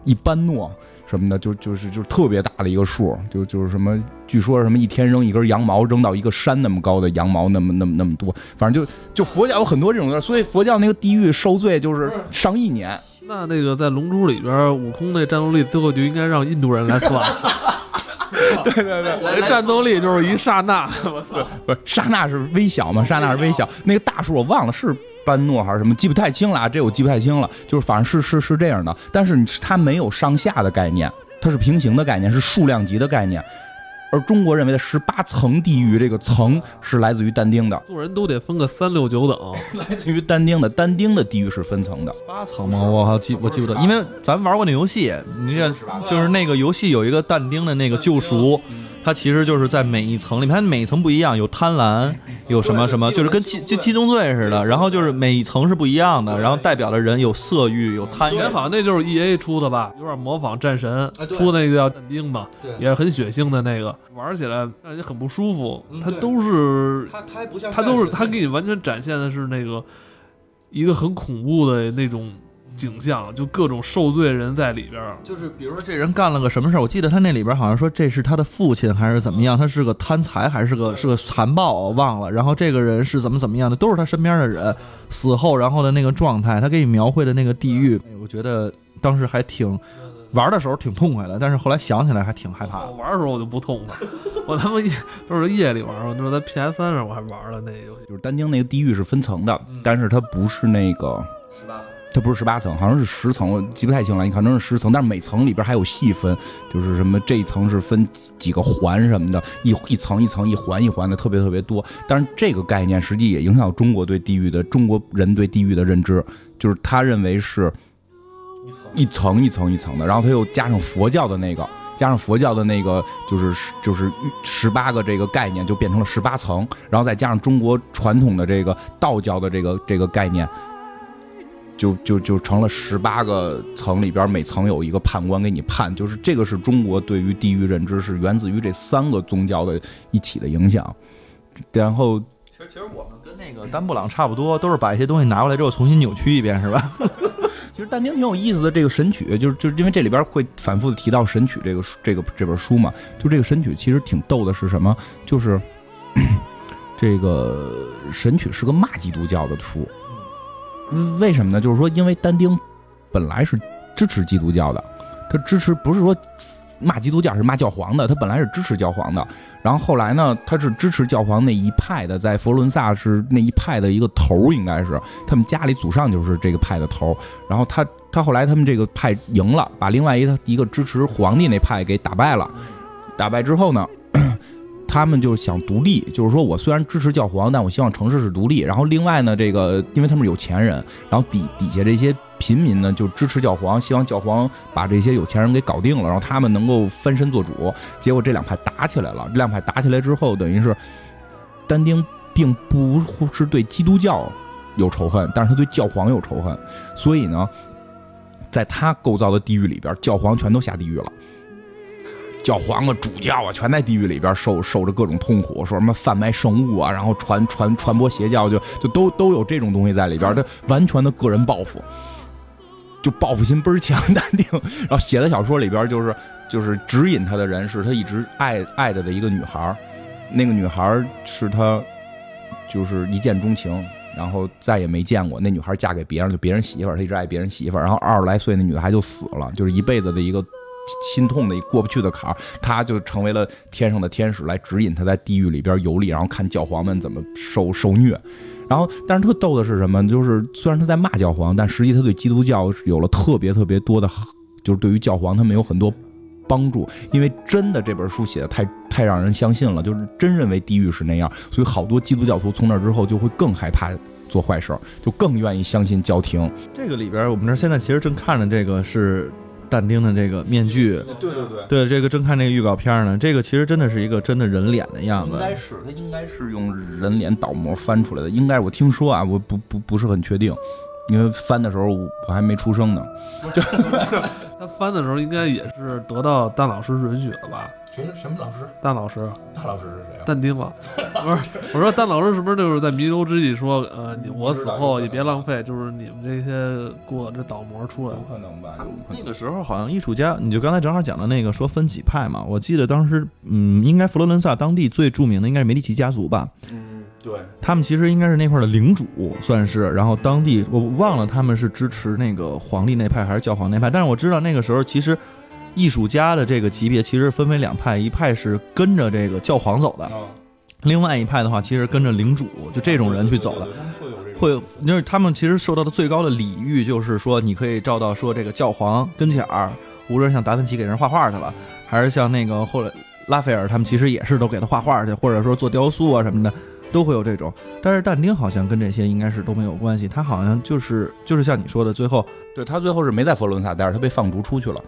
一般诺什么的，就就是就是特别大的一个数，就就是什么，据说什么一天扔一根羊毛，扔到一个山那么高的羊毛，那么那么那么多，反正就就佛教有很多这种的，所以佛教那个地狱受罪就是上亿年。那那个在《龙珠》里边，悟空那战斗力最后就应该让印度人来算。对对对，我这战斗力就是一刹那，我操，不是刹那是微小嘛？刹那是微小，那个大数我忘了是。班诺还是什么，记不太清了啊，这我记不太清了，就是反正是是是这样的，但是它没有上下的概念，它是平行的概念，是数量级的概念。而中国认为的十八层地狱，这个层是来自于但丁的，做人都得分个三六九等，来自于但丁的，但丁的地狱是分层的，八层吗？我好记我记不得，因为咱玩过那游戏，你这就是那个游戏有一个但丁的那个救赎。它其实就是在每一层里面，它每一层不一样，有贪婪，有什么什么，就是跟七就七宗罪似的。然后就是每一层是不一样的，然后代表的人有色欲，有贪欲。好像那就是 E A 出的吧，有点模仿战神出那个叫但丁嘛，也是很血腥的那个，玩起来让人很不舒服。它都是它它还不像它都是它给你完全展现的是那个一个很恐怖的那种。景象就各种受罪人在里边，就是比如说这人干了个什么事儿，我记得他那里边好像说这是他的父亲还是怎么样，他是个贪财还是个是个残暴，我忘了。然后这个人是怎么怎么样的，都是他身边的人死后然后的那个状态，他给你描绘的那个地狱，我觉得当时还挺玩的时候挺痛快的，但是后来想起来还挺害怕。我玩的时候我就不痛快，我他妈夜都是夜里玩，我就是在 PS 三上我还玩了那游戏。就是丹丁那个地狱是分层的，但是它不是那个十八层。它不是十八层，好像是十层，我记不太清了。你可能是十层，但是每层里边还有细分，就是什么这一层是分几个环什么的，一一层一层一环一环的，特别特别多。但是这个概念实际也影响中国对地狱的中国人对地狱的认知，就是他认为是一层一层一层的，然后他又加上佛教的那个，加上佛教的那个，就是就是十八个这个概念就变成了十八层，然后再加上中国传统的这个道教的这个这个概念。就就就成了十八个层里边，每层有一个判官给你判，就是这个是中国对于地狱认知是源自于这三个宗教的一起的影响。然后，其实其实我们跟那个丹布朗差不多，都是把一些东西拿过来之后重新扭曲一遍，是吧？其实但丁挺有意思的，这个神曲就是就是因为这里边会反复的提到神曲这个这个这本书嘛，就这个神曲其实挺逗的，是什么？就是 这个神曲是个骂基督教的书。为什么呢？就是说，因为但丁本来是支持基督教的，他支持不是说骂基督教，是骂教皇的。他本来是支持教皇的，然后后来呢，他是支持教皇那一派的，在佛伦萨是那一派的一个头，应该是他们家里祖上就是这个派的头。然后他他后来他们这个派赢了，把另外一个一个支持皇帝那派给打败了。打败之后呢？他们就想独立，就是说我虽然支持教皇，但我希望城市是独立。然后另外呢，这个因为他们有钱人，然后底底下这些平民呢就支持教皇，希望教皇把这些有钱人给搞定了，然后他们能够翻身做主。结果这两派打起来了，这两派打起来之后，等于是但丁并不是对基督教有仇恨，但是他对教皇有仇恨，所以呢，在他构造的地狱里边，教皇全都下地狱了。教皇啊，主教啊，全在地狱里边受受着各种痛苦，说什么贩卖圣物啊，然后传传传播邪教，就就都都有这种东西在里边。他完全的个人报复，就报复心倍儿强，淡定。然后写的小说里边就是就是指引他的人是他一直爱爱着的一个女孩，那个女孩是他就是一见钟情，然后再也没见过。那女孩嫁给别人就别人媳妇儿，他一直爱别人媳妇儿。然后二十来岁那女孩就死了，就是一辈子的一个。心痛的一过不去的坎儿，他就成为了天上的天使，来指引他在地狱里边游历，然后看教皇们怎么受受虐。然后，但是特逗的是什么？就是虽然他在骂教皇，但实际他对基督教有了特别特别多的，就是对于教皇他们有很多帮助。因为真的这本书写的太太让人相信了，就是真认为地狱是那样，所以好多基督教徒从那之后就会更害怕做坏事，就更愿意相信教廷。这个里边，我们这现在其实正看着这个是。但丁的这个面具，对对对，对这个正看那个预告片呢，这个其实真的是一个真的人脸的样子，应该是他应该是用人脸倒模翻出来的，应该我听说啊，我不不不是很确定，因为翻的时候我还没出生呢，就 他翻的时候应该也是得到大老师允许了吧？谁什么老师？大老师。大老师是谁啊？但丁吧？不是，我说大老师是不是就是在弥留之际说，呃，我死后也别浪费，就是你们这些过这倒模出来。有可能吧？那个时候好像艺术家，你就刚才正好讲的那个说分几派嘛。我记得当时，嗯，应该佛罗伦萨当地最著名的应该是梅第奇家族吧？嗯，对。他们其实应该是那块的领主，算是。然后当地我忘了他们是支持那个皇帝那派还是教皇那派，但是我知道那个时候其实。艺术家的这个级别其实分为两派，一派是跟着这个教皇走的，另外一派的话其实跟着领主，就这种人去走的。会，就是他们其实受到的最高的礼遇，就是说你可以照到说这个教皇跟前儿，无论像达芬奇给人画画去了，还是像那个后来拉斐尔他们其实也是都给他画画去，或者说做雕塑啊什么的，都会有这种。但是但丁好像跟这些应该是都没有关系，他好像就是就是像你说的，最后对他最后是没在佛罗伦萨待着，他被放逐出去了。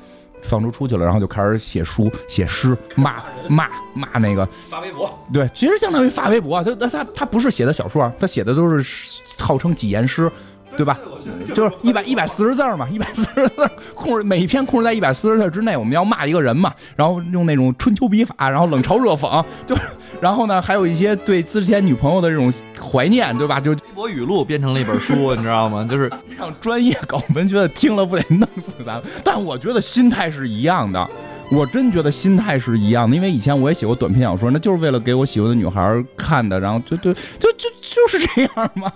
放逐出去了，然后就开始写书、写诗，骂骂骂那个发微博。对，其实相当于发微博。他他他不是写的小说，他写的都是号称几言诗。对吧？就是一百一百四十字嘛，一百四十字控制每一篇控制在一百四十字之内。我们要骂一个人嘛，然后用那种春秋笔法，然后冷嘲热讽，就然后呢，还有一些对之前女朋友的这种怀念，对吧？就微博语录变成了一本书，你知道吗？就是让专业搞文学的听了不得弄死咱们。但我觉得心态是一样的，我真觉得心态是一样的，因为以前我也写过短篇小说，那就是为了给我喜欢的女孩看的，然后就就就就就是这样嘛。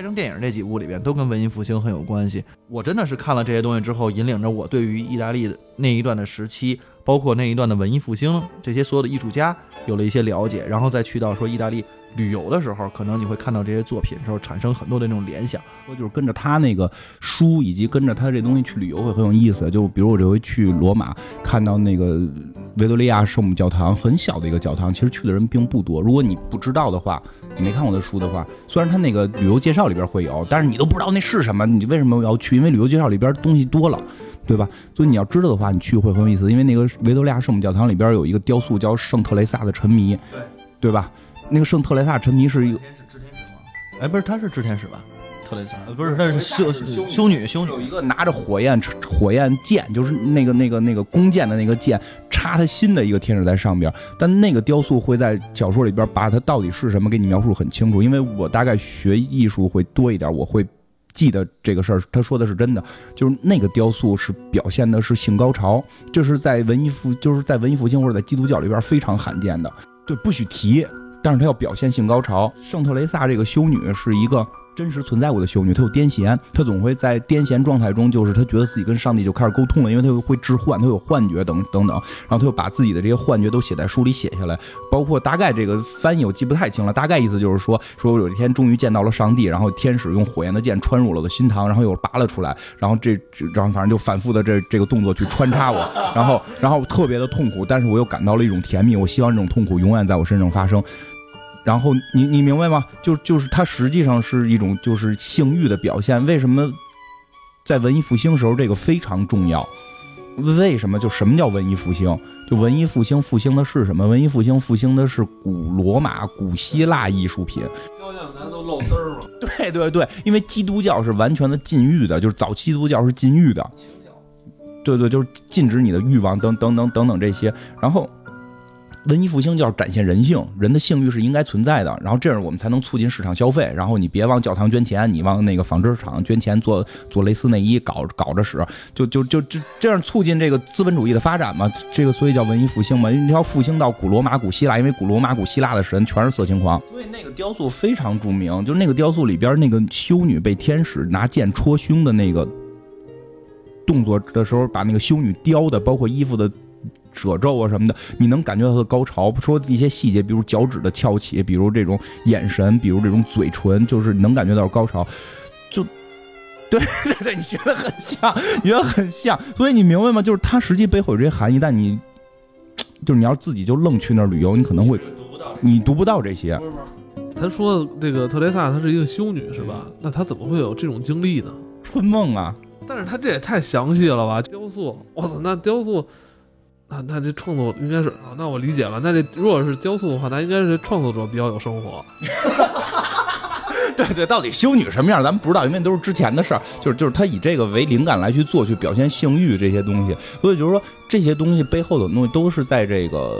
拍成电影这几部里边都跟文艺复兴很有关系。我真的是看了这些东西之后，引领着我对于意大利的那一段的时期，包括那一段的文艺复兴这些所有的艺术家有了一些了解，然后再去到说意大利。旅游的时候，可能你会看到这些作品时候产生很多的那种联想，说就是跟着他那个书，以及跟着他这东西去旅游会很有意思。就比如我这回去罗马，看到那个维多利亚圣母教堂，很小的一个教堂，其实去的人并不多。如果你不知道的话，你没看过的书的话，虽然他那个旅游介绍里边会有，但是你都不知道那是什么，你为什么要去？因为旅游介绍里边东西多了，对吧？所以你要知道的话，你去会很有意思。因为那个维多利亚圣母教堂里边有一个雕塑叫圣特蕾萨的沉迷，对对吧？那个圣特蕾莎沉迷是一个，是天使吗？哎，不是，他是织天使吧？特蕾莎，不是，他是修修女，修女有一个拿着火焰火焰剑，就是那个那个那个弓箭的那个剑，插他心的一个天使在上边。但那个雕塑会在小说里边把它到底是什么给你描述很清楚，因为我大概学艺术会多一点，我会记得这个事儿。他说的是真的，就是那个雕塑是表现的是性高潮，这是在文艺复就是在文艺复兴或者在基督教里边非常罕见的，对，不许提。但是她要表现性高潮。圣特雷萨这个修女是一个真实存在过的修女，她有癫痫，她总会在癫痫状态中，就是她觉得自己跟上帝就开始沟通了，因为她会置换，她有幻觉等等等。然后她就把自己的这些幻觉都写在书里写下来，包括大概这个翻译我记不太清了，大概意思就是说，说我有一天终于见到了上帝，然后天使用火焰的剑穿入了我的心膛，然后又拔了出来，然后这然后反正就反复的这这个动作去穿插我，然后然后特别的痛苦，但是我又感到了一种甜蜜，我希望这种痛苦永远在我身上发生。然后你你明白吗？就就是它实际上是一种就是性欲的表现。为什么在文艺复兴时候这个非常重要？为什么？就什么叫文艺复兴？就文艺复兴复兴的是什么？文艺复兴复兴的是古罗马、古希腊艺术品。雕像咱都露嘚儿了？对对对，因为基督教是完全的禁欲的，就是早期基督教是禁欲的。对对，就是禁止你的欲望等等等等等这些。然后。文艺复兴就要展现人性，人的性欲是应该存在的，然后这样我们才能促进市场消费。然后你别往教堂捐钱，你往那个纺织厂捐钱做做蕾丝内衣，搞搞着使，就就就这这样促进这个资本主义的发展嘛。这个所以叫文艺复兴嘛。因为你要复兴到古罗马、古希腊，因为古罗马、古希腊的神全是色情狂，所以那个雕塑非常著名。就是那个雕塑里边那个修女被天使拿剑戳胸的那个动作的时候，把那个修女雕的，包括衣服的褶皱啊什么的，你能感觉到她的高潮。说一些细节，比如脚趾的翘起，比如这种眼神，比如这种嘴唇，就是能感觉到高潮。就，对对对，你觉得很像，你觉得很像，所以你明白吗？就是它实际背后有这些含义，但你就是你要自己就愣去那儿旅游，你可能会你读不到这些。他说这个特蕾萨她是一个修女是吧？那她怎么会有这种经历呢？春梦啊！但是她这也太详细了吧？雕塑，我操，那雕塑，那那这创作应该是啊，那我理解了。那这如果是雕塑的话，那应该是创作者比较有生活。对对，到底修女什么样，咱们不知道，因为都是之前的事儿。就是就是他以这个为灵感来去做，去表现性欲这些东西。所以就是说，这些东西背后的东西都是在这个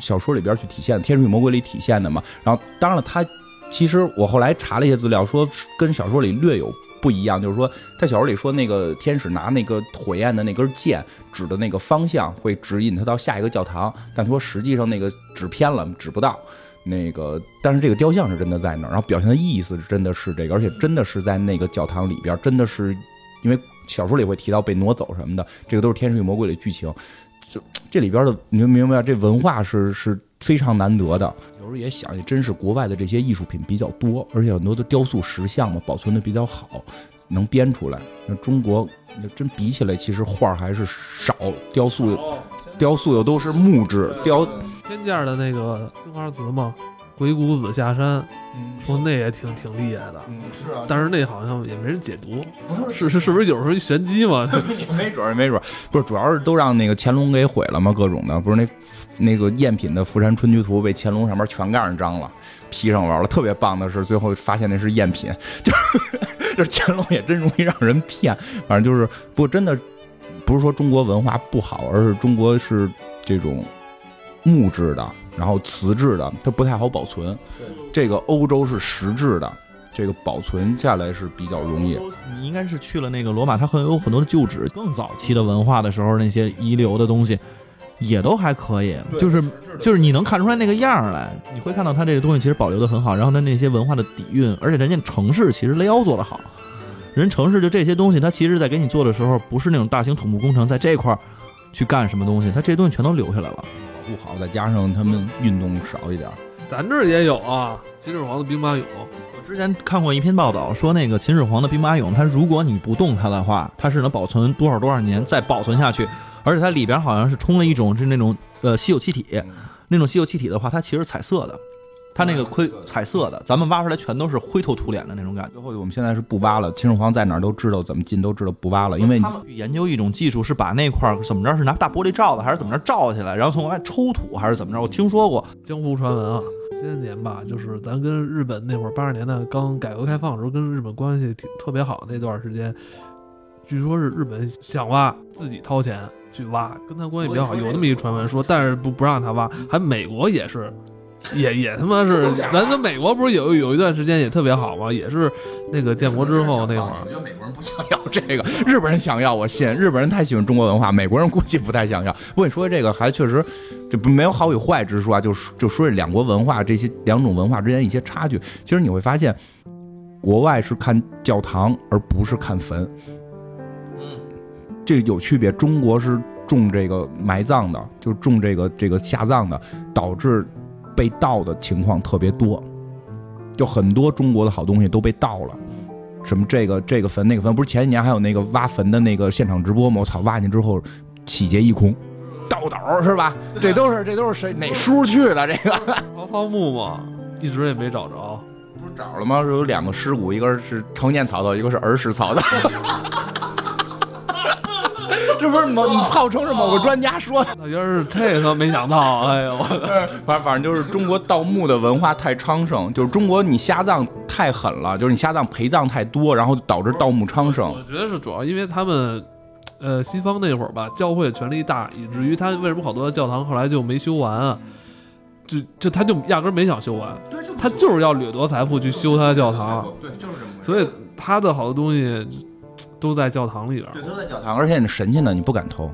小说里边去体现，《天使与魔鬼》里体现的嘛。然后，当然了，他其实我后来查了一些资料，说跟小说里略有。不一样，就是说，在小说里说那个天使拿那个火焰的那根剑指的那个方向，会指引他到下一个教堂。但他说实际上那个指偏了，指不到。那个，但是这个雕像是真的在那儿，然后表现的意思是真的是这个，而且真的是在那个教堂里边，真的是因为小说里会提到被挪走什么的，这个都是《天使与魔鬼》的剧情。就这里边的，你就明白这文化是是非常难得的。有时候也想，也真是国外的这些艺术品比较多，而且很多的雕塑石像嘛，保存的比较好，能编出来。那中国那真比起来，其实画还是少，雕塑雕塑又都是木质雕。天价的那个青花瓷吗。鬼谷子下山，说那也挺挺厉害的，嗯是啊，但是那好像也没人解读，不是是是不是有时候玄机嘛？也没准儿，没准儿，不是，主要是都让那个乾隆给毁了嘛，各种的，不是那那个赝品的《富山春居图》被乾隆上面全盖上章了，批上玩了。特别棒的是，最后发现那是赝品，就是 就是乾隆也真容易让人骗。反正就是，不过真的不是说中国文化不好，而是中国是这种木质的。然后瓷质的它不太好保存，这个欧洲是石质的，这个保存下来是比较容易。你应该是去了那个罗马，它很有很多的旧址，更早期的文化的时候那些遗留的东西也都还可以，就是就是你能看出来那个样儿来，你会看到它这个东西其实保留的很好，然后它那些文化的底蕴，而且人家城市其实雷奥做的好，人城市就这些东西，它其实在给你做的时候不是那种大型土木工程在这块儿去干什么东西，它这些东西全都留下来了。不好，再加上他们运动少一点。咱这儿也有啊，秦始皇的兵马俑。我之前看过一篇报道，说那个秦始皇的兵马俑，它如果你不动它的话，它是能保存多少多少年再保存下去，而且它里边好像是充了一种是那种呃稀有气体，那种稀有气体的话，它其实彩色的。它那个盔彩色的，咱们挖出来全都是灰头土脸的那种感觉。最后我们现在是不挖了，秦始皇在哪儿都知道，怎么进都知道，不挖了。因为他们研究一种技术，是把那块怎么着，是拿大玻璃罩子，还是怎么着罩起来，然后从外抽土，还是怎么着？我听说过江湖传闻啊，些年吧，就是咱跟日本那会儿八十年代刚改革开放的时候，跟日本关系挺特别好那段时间，据说是日本想挖，自己掏钱去挖，跟他关系比较好，有那么一个传闻说，但是不不让他挖，还美国也是。也也他妈是，咱跟美国不是有有一段时间也特别好吗？也是那个建国之后那会儿。我觉得美国人不想要这个，日本人想要，我信。日本人太喜欢中国文化，美国人估计不太想要。不过你说这个还确实，这不没有好与坏之说啊，就就说这两国文化这些两种文化之间一些差距。其实你会发现，国外是看教堂而不是看坟，嗯，这有区别。中国是重这个埋葬的，就重这个这个下葬的，导致。被盗的情况特别多，就很多中国的好东西都被盗了，什么这个这个坟那个坟，不是前几年还有那个挖坟的那个现场直播吗？我操，挖进去之后洗劫一空，盗斗是吧？这都是这都是谁哪叔去的？这个曹操墓嘛，一直也没找着，不是找了吗？有两个尸骨，一个是成年曹操，一个是儿时曹操。这不是某号称是某个专家说的，原来是这个，没想到，哎呦，反正反正就是中国盗墓的文化太昌盛，就是中国你下葬太狠了，就是你下葬陪葬太多，然后导致盗墓昌盛。我觉得是主要因为他们，呃，西方那会儿吧，教会权力大，以至于他为什么好多教堂后来就没修完啊？就就他就压根儿没想修完，他就是要掠夺财富去修他的教堂，对，就是这么。所以他的好多东西。都在教堂里边，对，都在教堂，而且你神仙呢你不敢偷，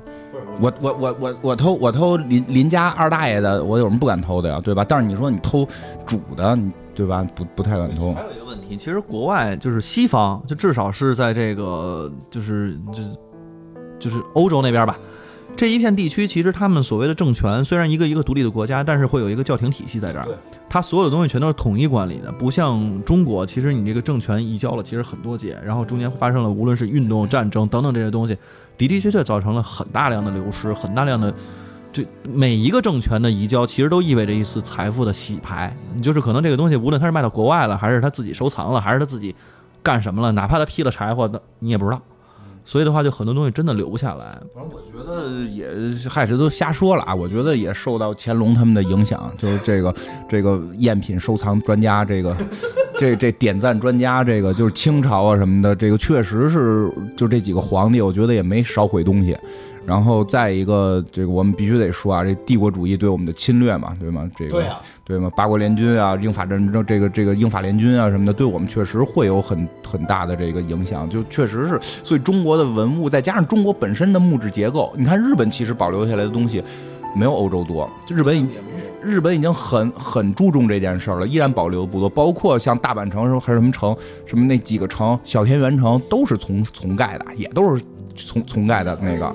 我我我我我偷我偷邻邻家二大爷的，我有什么不敢偷的呀，对吧？但是你说你偷主的，对吧？不不太敢偷。还有一个问题，其实国外就是西方，就至少是在这个就是就就是欧洲那边吧。这一片地区其实他们所谓的政权虽然一个一个独立的国家，但是会有一个教廷体系在这儿对，它所有的东西全都是统一管理的，不像中国，其实你这个政权移交了其实很多届，然后中间发生了无论是运动、战争等等这些东西，的的确确造成了很大量的流失，很大量的。这每一个政权的移交，其实都意味着一次财富的洗牌。你就是可能这个东西，无论他是卖到国外了，还是他自己收藏了，还是他自己干什么了，哪怕他劈了柴火，那你也不知道。所以的话，就很多东西真的留不下来。反正我觉得也，嗨，这都瞎说了啊！我觉得也受到乾隆他们的影响，就是这个 这个赝品收藏专家，这个 这这点赞专家，这个就是清朝啊什么的，这个确实是就这几个皇帝，我觉得也没少毁东西。然后再一个，这个我们必须得说啊，这帝国主义对我们的侵略嘛，对吗？这个啊，对吗？八国联军啊，英法战争，这个这个英法联军啊什么的，对我们确实会有很很大的这个影响。就确实是，所以中国的文物再加上中国本身的木质结构，你看日本其实保留下来的东西没有欧洲多，就日本已日本已经很很注重这件事儿了，依然保留不多。包括像大阪城什么还是什么城，什么那几个城，小田园城都是从从盖的，也都是从从盖的那个，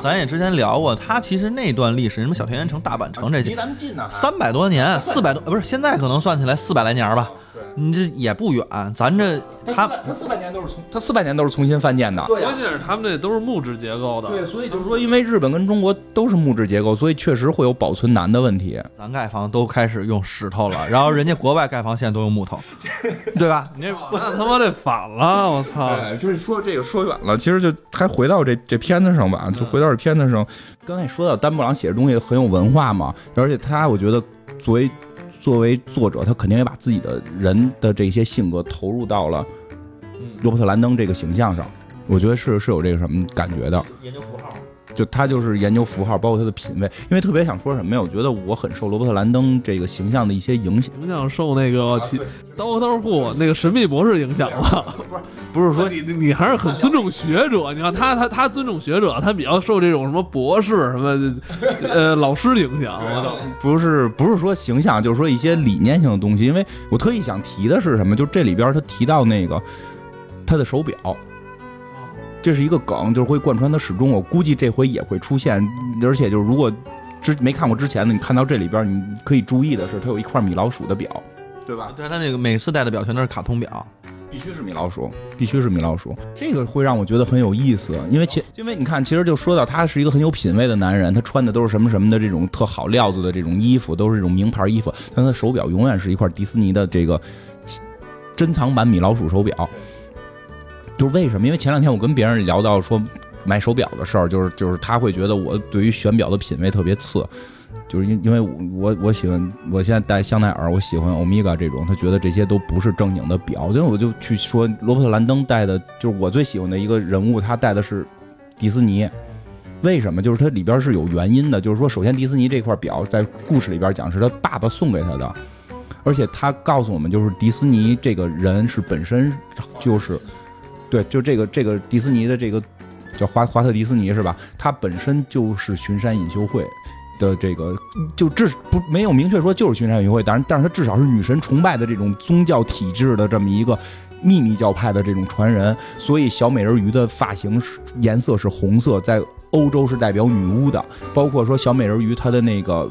咱也之前聊过，他其实那段历史，什么小田园城、大阪城这些离些，咱们近呢，三百多年，四百多，呃不是现在可能算起来四百来年吧，你这也不远。咱这他它他四百年都是从他四百年都是重新翻建的。关键是他们这都是木质结构的，对，所以就是说，因为日本跟中国都是木质结构，所以确实会有保存难的问题。咱盖房都开始用石头了，然后人家国外盖房现在都用木头，对吧？你这那他妈这反了，我操！哎，就是说这个说远了，其实就还回到这这片子上吧，就回到这片子上。刚才说到丹布朗写的东西很有文化嘛，而且他我觉得作为作为作者，他肯定也把自己的人的这些性格投入到了罗伯特兰登这个形象上，我觉得是是有这个什么感觉的。研究符号，就他就是研究符号，包括他的品味，因为特别想说什么呀？我觉得我很受罗伯特兰登这个形象的一些影响。形象受那个刀刀户那个神秘博士影响了。不是不是说你你你还是很尊重学者，你看他他他尊重学者，他比较受这种什么博士什么呃老师影响。不是不是说形象，就是说一些理念性的东西。因为我特意想提的是什么？就这里边他提到那个他的手表，这是一个梗，就是会贯穿他始终。我估计这回也会出现，而且就是如果之没看过之前的，你看到这里边，你可以注意的是，它有一块米老鼠的表，对吧？对它那个每次戴的表全都是卡通表，必须是米老鼠，必须是米老鼠，这个会让我觉得很有意思，因为其因为你看，其实就说到他是一个很有品位的男人，他穿的都是什么什么的这种特好料子的这种衣服，都是这种名牌衣服，但他手表永远是一块迪士尼的这个珍藏版米老鼠手表，就是为什么？因为前两天我跟别人聊到说买手表的事儿，就是就是他会觉得我对于选表的品味特别次。就是因因为我我喜欢我现在戴香奈儿，我喜欢欧米伽这种，他觉得这些都不是正经的表，所以我就去说罗伯特兰登戴的，就是我最喜欢的一个人物，他戴的是迪斯尼。为什么？就是它里边是有原因的，就是说，首先迪斯尼这块表在故事里边讲是他爸爸送给他的，而且他告诉我们，就是迪斯尼这个人是本身就是，对，就这个这个迪士尼的这个叫华华特迪士尼是吧？他本身就是巡山隐修会。的这个就至不没有明确说就是巡山隐修会，当然，但是他至少是女神崇拜的这种宗教体制的这么一个秘密教派的这种传人，所以小美人鱼的发型是颜色是红色，在欧洲是代表女巫的，包括说小美人鱼她的那个。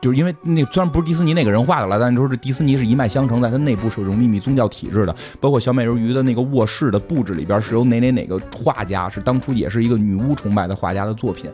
就是因为那虽然不是迪士尼那个人画的了，但是说这迪士尼是一脉相承，在它内部是有这种秘密宗教体制的。包括小美人鱼的那个卧室的布置里边是由哪哪哪个画家，是当初也是一个女巫崇拜的画家的作品。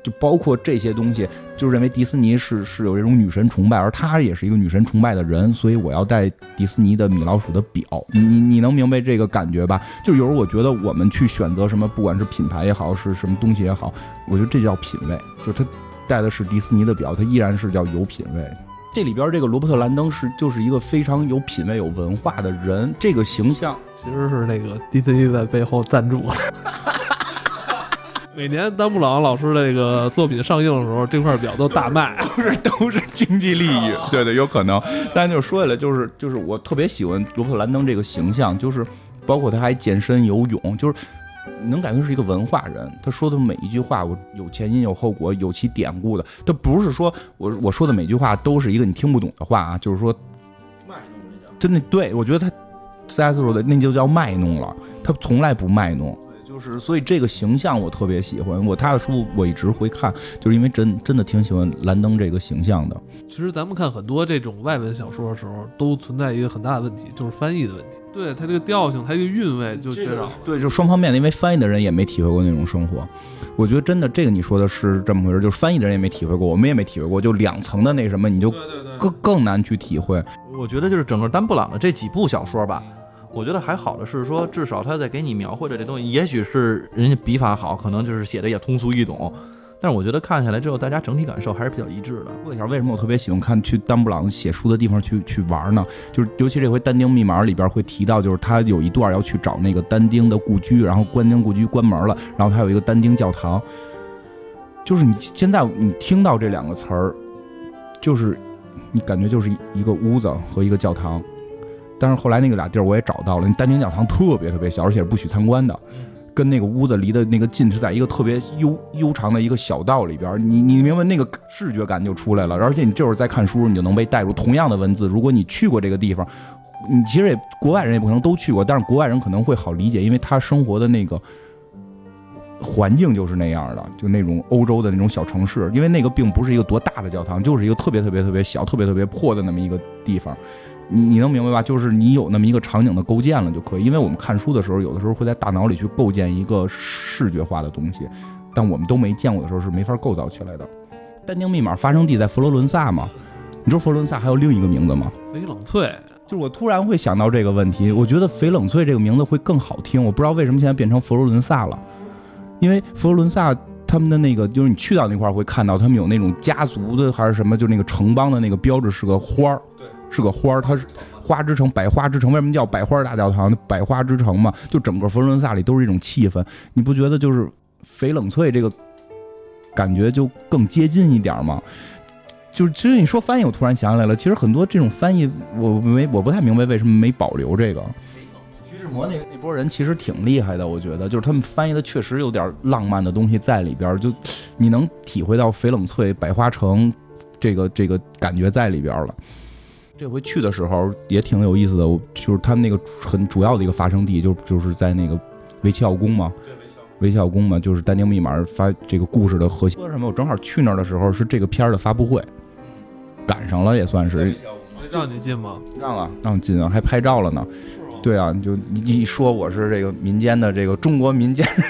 就包括这些东西，就认为迪士尼是是有这种女神崇拜，而他也是一个女神崇拜的人，所以我要戴迪士尼的米老鼠的表。你你你能明白这个感觉吧？就有时候我觉得我们去选择什么，不管是品牌也好，是什么东西也好，我觉得这叫品味。就他戴的是迪士尼的表，他依然是叫有品位。这里边这个罗伯特兰登是就是一个非常有品位、有文化的人，这个形象其实是那个迪士尼在背后赞助。每年丹布朗老师这个作品上映的时候，这块表都大卖，都是都是经济利益，对对，有可能。但就说起来，就是就是我特别喜欢罗伯特兰登这个形象，就是包括他还健身游泳，就是能感觉是一个文化人。他说的每一句话，我有前因有后果，有其典故的。他不是说我我说的每句话都是一个你听不懂的话啊，就是说卖弄。真的对我觉得他 C.S. 说的那就叫卖弄了，他从来不卖弄。是所以这个形象我特别喜欢。我他的书我一直会看，就是因为真真的挺喜欢兰登这个形象的。其实咱们看很多这种外文小说的时候，都存在一个很大的问题，就是翻译的问题。对它这个调性，它这个韵味就缺少了。对，就双方面的，因为翻译的人也没体会过那种生活。我觉得真的，这个你说的是这么回事，就是翻译的人也没体会过，我们也没体会过，就两层的那什么，你就对对对，更更难去体会。我觉得就是整个丹布朗的这几部小说吧，我觉得还好的是说，至少他在给你描绘的这东西，也许是人家笔法好，可能就是写的也通俗易懂，但是我觉得看下来之后，大家整体感受还是比较一致的。问一下为什么我特别喜欢看去丹布朗写书的地方去去玩呢？就是尤其这回《丹丁密码》里边会提到，就是他有一段要去找那个丹丁的故居，然后关丁故居关门了，然后他有一个丹丁教堂。就是你现在你听到这两个词儿，就是你感觉就是一个屋子和一个教堂，但是后来那个俩地儿我也找到了，那丹宁教堂特别特别小，而且是不许参观的。跟那个屋子离的那个近是在一个特别悠悠长的一个小道里边儿，你你明白那个视觉感就出来了，而且你这会儿在看书，你就能被带入同样的文字。如果你去过这个地方，你其实也国外人也不可能都去过，但是国外人可能会好理解，因为他生活的那个环境就是那样的，就那种欧洲的那种小城市，因为那个并不是一个多大的教堂，就是一个特别特别特别小、特别特别破的那么一个地方。你你能明白吧？就是你有那么一个场景的构建了就可以，因为我们看书的时候，有的时候会在大脑里去构建一个视觉化的东西，但我们都没见过的时候是没法构造起来的。但丁密码发生地在佛罗伦萨嘛？你知道佛罗伦萨还有另一个名字吗？翡冷翠，就是我突然会想到这个问题，我觉得翡冷翠这个名字会更好听，我不知道为什么现在变成佛罗伦萨了，因为佛罗伦萨他们的那个就是你去到那块儿会看到他们有那种家族的还是什么，就那个城邦的那个标志是个花儿。是个花儿，它是花之城，百花之城。为什么叫百花大教堂？百花之城嘛，就整个佛罗伦萨里都是一种气氛。你不觉得就是翡冷翠这个感觉就更接近一点吗？就是其实你说翻译，我突然想起来了，其实很多这种翻译，我没我不太明白为什么没保留这个。徐志摩那那波人其实挺厉害的，我觉得就是他们翻译的确实有点浪漫的东西在里边，就你能体会到翡冷翠、百花城这个这个感觉在里边了。这回去的时候也挺有意思的，就是他们那个很主要的一个发生地，就就是在那个维齐奥宫嘛。对，维齐奥维齐奥宫嘛，就是《但丁密码》发这个故事的核心。为什么我正好去那儿的时候是这个片儿的发布会，赶上了也算是。让你进吗？让啊，让进啊，还拍照了呢。对啊，你就你一说我是这个民间的这个中国民间的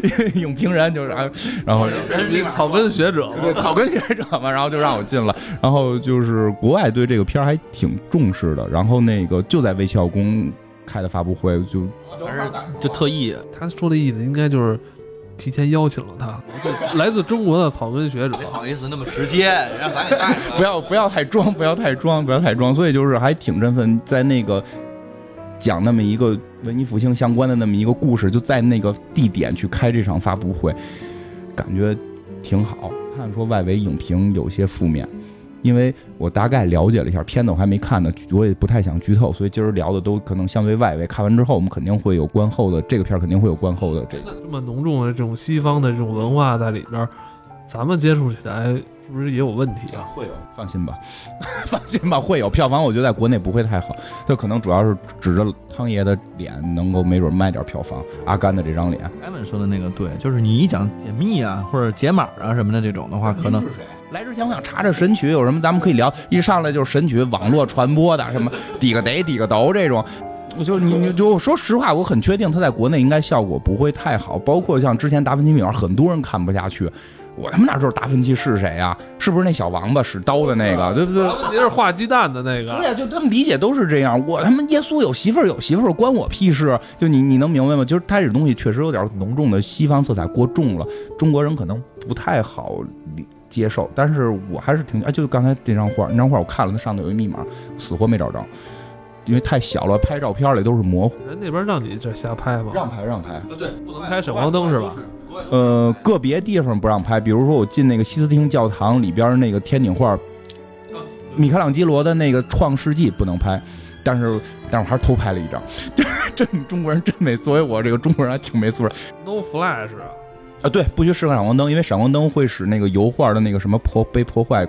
这个 影评人，就是啊，然后人草根学者对草根学者嘛，然后就让我进了。然后就是国外对这个片儿还挺重视的，然后那个就在微笑宫开的发布会，就还是就特意他说的意思应该就是提前邀请了他，来自中国的草根学者不。好意思那么直接，让咱给带上。不要不要太装，不要太装，不要太装。所以就是还挺振奋，在那个讲那么一个文艺复兴相关的那么一个故事，就在那个地点去开这场发布会，感觉挺好。看说外围影评有些负面，因为我大概了解了一下片子，我还没看呢，我也不太想剧透，所以今儿聊的都可能相对外围。看完之后，我们肯定会有观后的这个片儿肯定会有观后的这个。这么浓重的这种西方的这种文化在里边，咱们接触起来是不是也有问题啊？会有，放心吧，放心吧，会有票房，我觉得在国内不会太好，这可能主要是指着汤爷的脸能够没准卖点票房，阿甘的这张脸。艾文说的那个对，就是你一讲解密啊或者解码啊什么的这种的话，可能来之前我想查查神曲有什么，咱们可以聊。一上来就是神曲网络传播的，什么抵个得抵个斗这种。我就你你就说实话，我很确定它在国内应该效果不会太好，包括像之前达芬奇密码，很多人看不下去。我他妈哪知道达芬奇是谁呀、是不是那小王八使刀的那个？对不对？达芬奇是画鸡蛋的那对个，呀，就他们理解都是这样。我他妈耶稣有媳妇儿有媳妇儿，关我屁事？就你你能明白吗？就是他这东西确实有点浓重的西方色彩过重了，中国人可能不太好接受。但是我还是挺哎，就刚才这张画，那张画我看了，它上头有一密码，死活没找着，因为太小了，拍照片里都是模糊。人那边让你这瞎拍吗？让拍让拍，对，不能开闪光灯是吧？呃，个别地方不让拍，比如说我进那个西斯汀教堂里边那个天顶画，米开朗基罗的那个《创世纪》不能拍，但是但是我还是偷拍了一张。真中国人真没，作为我这个中国人还挺没素质 No flash，啊。对，不许使闪光灯，因为闪光灯会使那个油画的那个什么破被破坏，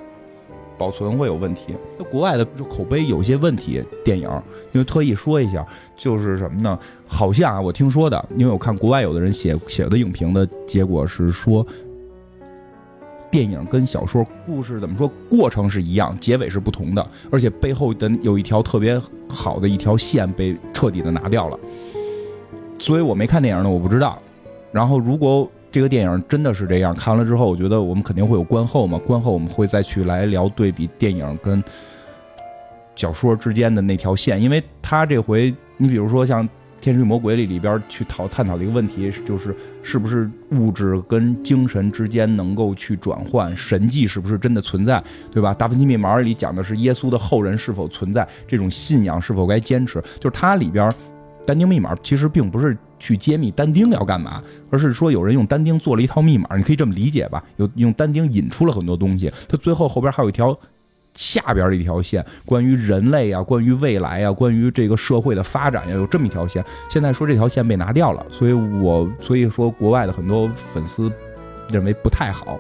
保存会有问题。那国外的就口碑有些问题，电影因为特意说一下，就是什么呢？好像啊，我听说的，因为我看国外有的人写写的影评的结果是说，电影跟小说故事怎么说，过程是一样，结尾是不同的，而且背后的有一条特别好的一条线被彻底的拿掉了。所以我没看电影呢，我不知道。然后如果这个电影真的是这样，看完了之后，我觉得我们肯定会有观后嘛，观后我们会再去来聊对比电影跟小说之间的那条线，因为他这回你比如说像。《天使与魔鬼》里里边去讨探讨的一个问题，就是是不是物质跟精神之间能够去转换，神迹是不是真的存在，对吧？《达芬奇密码》里讲的是耶稣的后人是否存在，这种信仰是否该坚持？就是它里边，但丁密码其实并不是去揭秘但丁要干嘛，而是说有人用但丁做了一套密码，你可以这么理解吧？有用但丁引出了很多东西，它最后后边还有一条。下边的一条线，关于人类啊，关于未来啊，关于这个社会的发展呀，有这么一条线。现在说这条线被拿掉了，所以我所以说国外的很多粉丝认为不太好。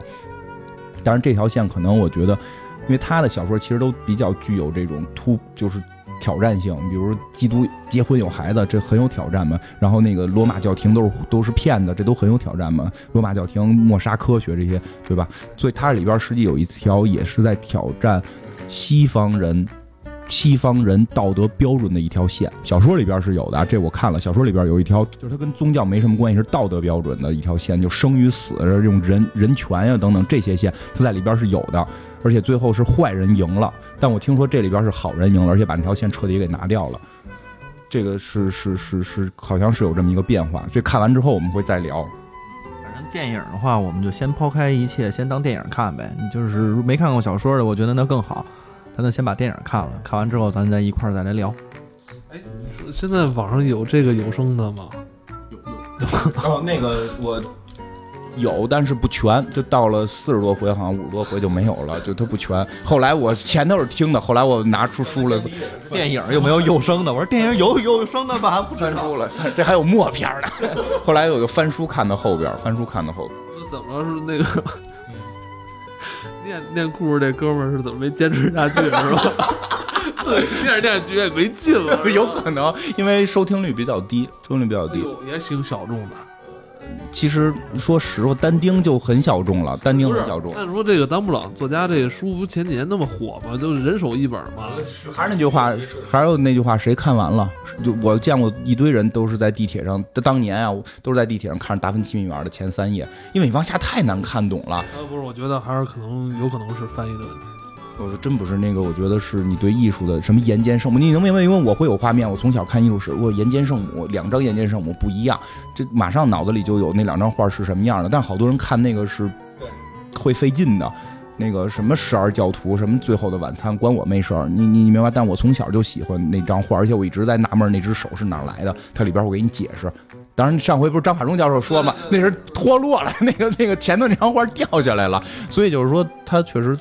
当然这条线可能我觉得，因为他的小说其实都比较具有这种突就是挑战性，比如基督结婚有孩子，这很有挑战嘛。然后那个罗马教廷都是都是骗子，这都很有挑战嘛。罗马教廷抹杀科学这些，对吧？所以它里边实际有一条也是在挑战。西方人，西方人道德标准的一条线，小说里边是有的。这我看了，小说里边有一条，就是它跟宗教没什么关系，是道德标准的一条线，就生与死，这种人人权呀等等这些线，它在里边是有的。而且最后是坏人赢了，但我听说这里边是好人赢了，而且把那条线彻底给拿掉了。这个是是是是，好像是有这么一个变化。这看完之后我们会再聊。反正电影的话，我们就先抛开一切，先当电影看呗。你就是没看过小说的，我觉得那更好。咱就先把电影看了，看完之后咱再一块儿再来聊。哎，现在网上有这个有声的吗？有有。然后，那个我。有，但是不全，就到了四十多回，好像五十多回就没有了，就它不全。后来我前头是听的，后来我拿出书来，电影有没有有声的？我说电影有有声的吧，不翻书了，这还有默片呢。后来我就翻书看到后边，翻书看到后边。这怎么是那个念念故事这哥们儿是怎么没坚持下去是吧？电视电视剧也没劲了，有可能因为收听率比较低，收听率比较低，也挺小众的。其实说实话，但丁就很小众了，但丁很小众。那说这个丹布朗作家这个书不前几年那么火吗？就是人手一本吗？还是那句话，还有那句话，谁看完了？就我见过一堆人都是在地铁上，当年啊，都是在地铁上看着《达芬奇密码》的前三页，因为你往下太难看懂了。呃，不是，我觉得还是可能有可能是翻译的问题。我真不是那个，我觉得是你对艺术的什么岩间圣母，你能明白？因为我会有画面，我从小看艺术史，我岩间圣母两张岩间圣母不一样，这马上脑子里就有那两张画是什么样的。但好多人看那个是会费劲的，那个什么十二教徒，什么最后的晚餐，关我没事儿。你你你明白？但我从小就喜欢那张画，而且我一直在纳闷那只手是哪来的。它里边我给你解释。当然上回不是张法忠教授说嘛，那是脱落了，那个那个前头那张画掉下来了，所以就是说他确实。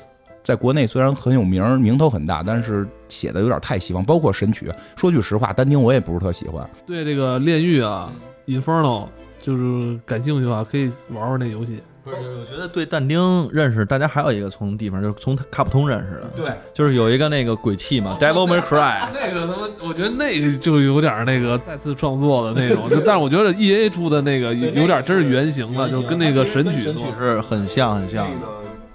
在国内虽然很有名，名头很大，但是写的有点太西方。包括《神曲》，说句实话，但丁我也不是特喜欢。对这个炼狱啊，《Inferno》就是感兴趣的话，可以玩玩那游戏。不是，我觉得对但丁认识，大家还有一个从地方，就是从卡普通认识的。对，就是有一个那个鬼泣嘛，《Devil May Cry》。那个他妈，我觉得那个就有点那个再次创作的那种，就但是我觉得 E A 出的那个有点真是原型了，就跟那个神曲是很像很像。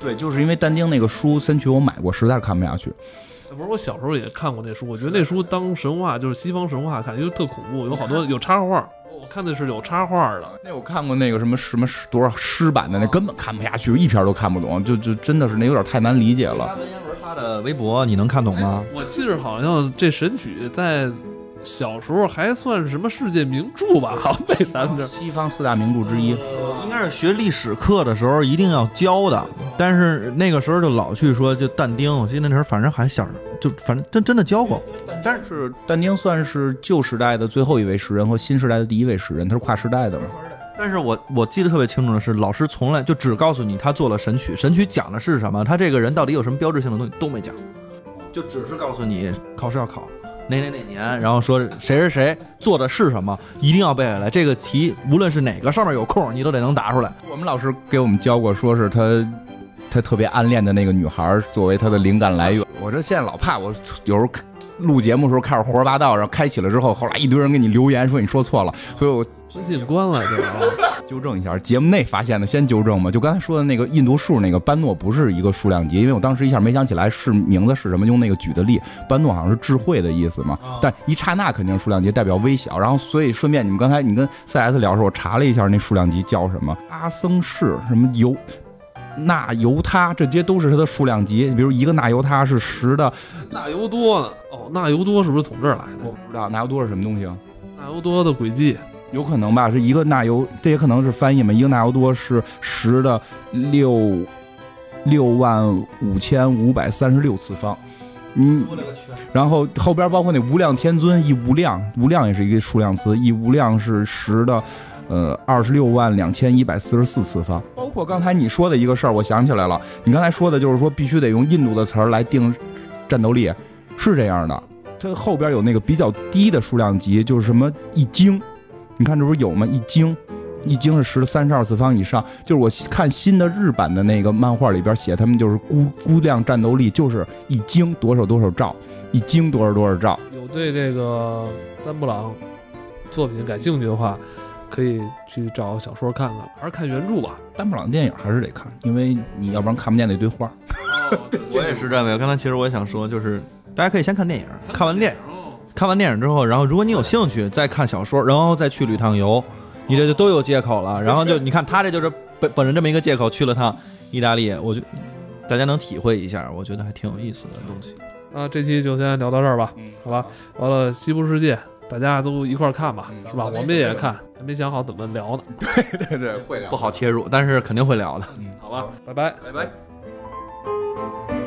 对，就是因为但丁那个书三曲我买过，实在是看不下去。不是我小时候也看过那书，我觉得那书当神话就是西方神话看，因为特恐怖，有好多 有插画。我看的是有插画的。那我看过那个什么什么多少诗版的，那根本看不下去，一篇都看不懂，就就真的是那有点太难理解了。文言文发的微博，你能看懂吗？我记着好像这神曲在。小时候还算是什么世界名著吧？好像被咱们这西方四大名著之一，应该是学历史课的时候一定要教的。但是那个时候就老去说就但丁，我记得那时候反正还小，就反正真真的教过。但是但丁算是旧时代的最后一位诗人和新时代的第一位诗人，他是跨时代的嘛。但是我我记得特别清楚的是，老师从来就只告诉你他做了神曲，神曲讲的是什么，他这个人到底有什么标志性的东西都没讲，就只是告诉你考试要考。哪哪哪年，然后说谁谁谁做的是什么，一定要背下来。这个题无论是哪个上面有空，你都得能答出来。我们老师给我们教过，说是他他特别暗恋的那个女孩作为他的灵感来源。我这现在老怕我有时候录节目的时候开始胡说八道，然后开启了之后，后来一堆人给你留言说你说错了，所以我微信关了就完了。纠正一下，节目内发现的先纠正嘛。就刚才说的那个印度数那个班诺不是一个数量级，因为我当时一下没想起来是名字是什么，用那个举的例，班诺好像是智慧的意思嘛。但一刹那肯定数量级代表微小，然后所以顺便你们刚才你跟 CS 聊的时候，我查了一下那数量级叫什么，阿僧氏什么尤。那尤他，这些都是它的数量级。比如一个那尤他是十的，那尤多呢？哦，那尤多是不是从这儿来的？我不知道纳尤多是什么东西。那尤多的轨迹。有可能吧，是一个纳尤，这也可能是翻译嘛。一个纳尤多是十的六六万五千五百三十六次方，你，然后后边包括那无量天尊，一无量，无量也是一个数量词，一无量是十的呃二十六万两千一百四十四次方。包括刚才你说的一个事儿，我想起来了，你刚才说的就是说必须得用印度的词儿来定战斗力，是这样的。它后边有那个比较低的数量级，就是什么一经。你看这不是有吗？一经，一经是十的三十二次方以上。就是我看新的日版的那个漫画里边写，他们就是估估量战斗力，就是一经多少多少兆，一经多少多少兆。有对这个丹布朗作品感兴趣的话，可以去找小说看看，还是看原著吧。丹布朗电影还是得看，因为你要不然看不见那堆画。我也是认为，刚才其实我也想说，就是大家可以先看电影，看完电影。看完电影之后，然后如果你有兴趣再看小说，然后再去旅趟游，你这就都有借口了。然后就你看他这就是本本着这么一个借口去了趟意大利，我就大家能体会一下，我觉得还挺有意思的东西。那，这期就先聊到这儿吧，好吧？完了，《西部世界》大家都一块儿看吧，是吧？我们也看，还没想好怎么聊呢。对对对，会聊，不好切入，但是肯定会聊的。嗯，好吧，拜拜，拜拜。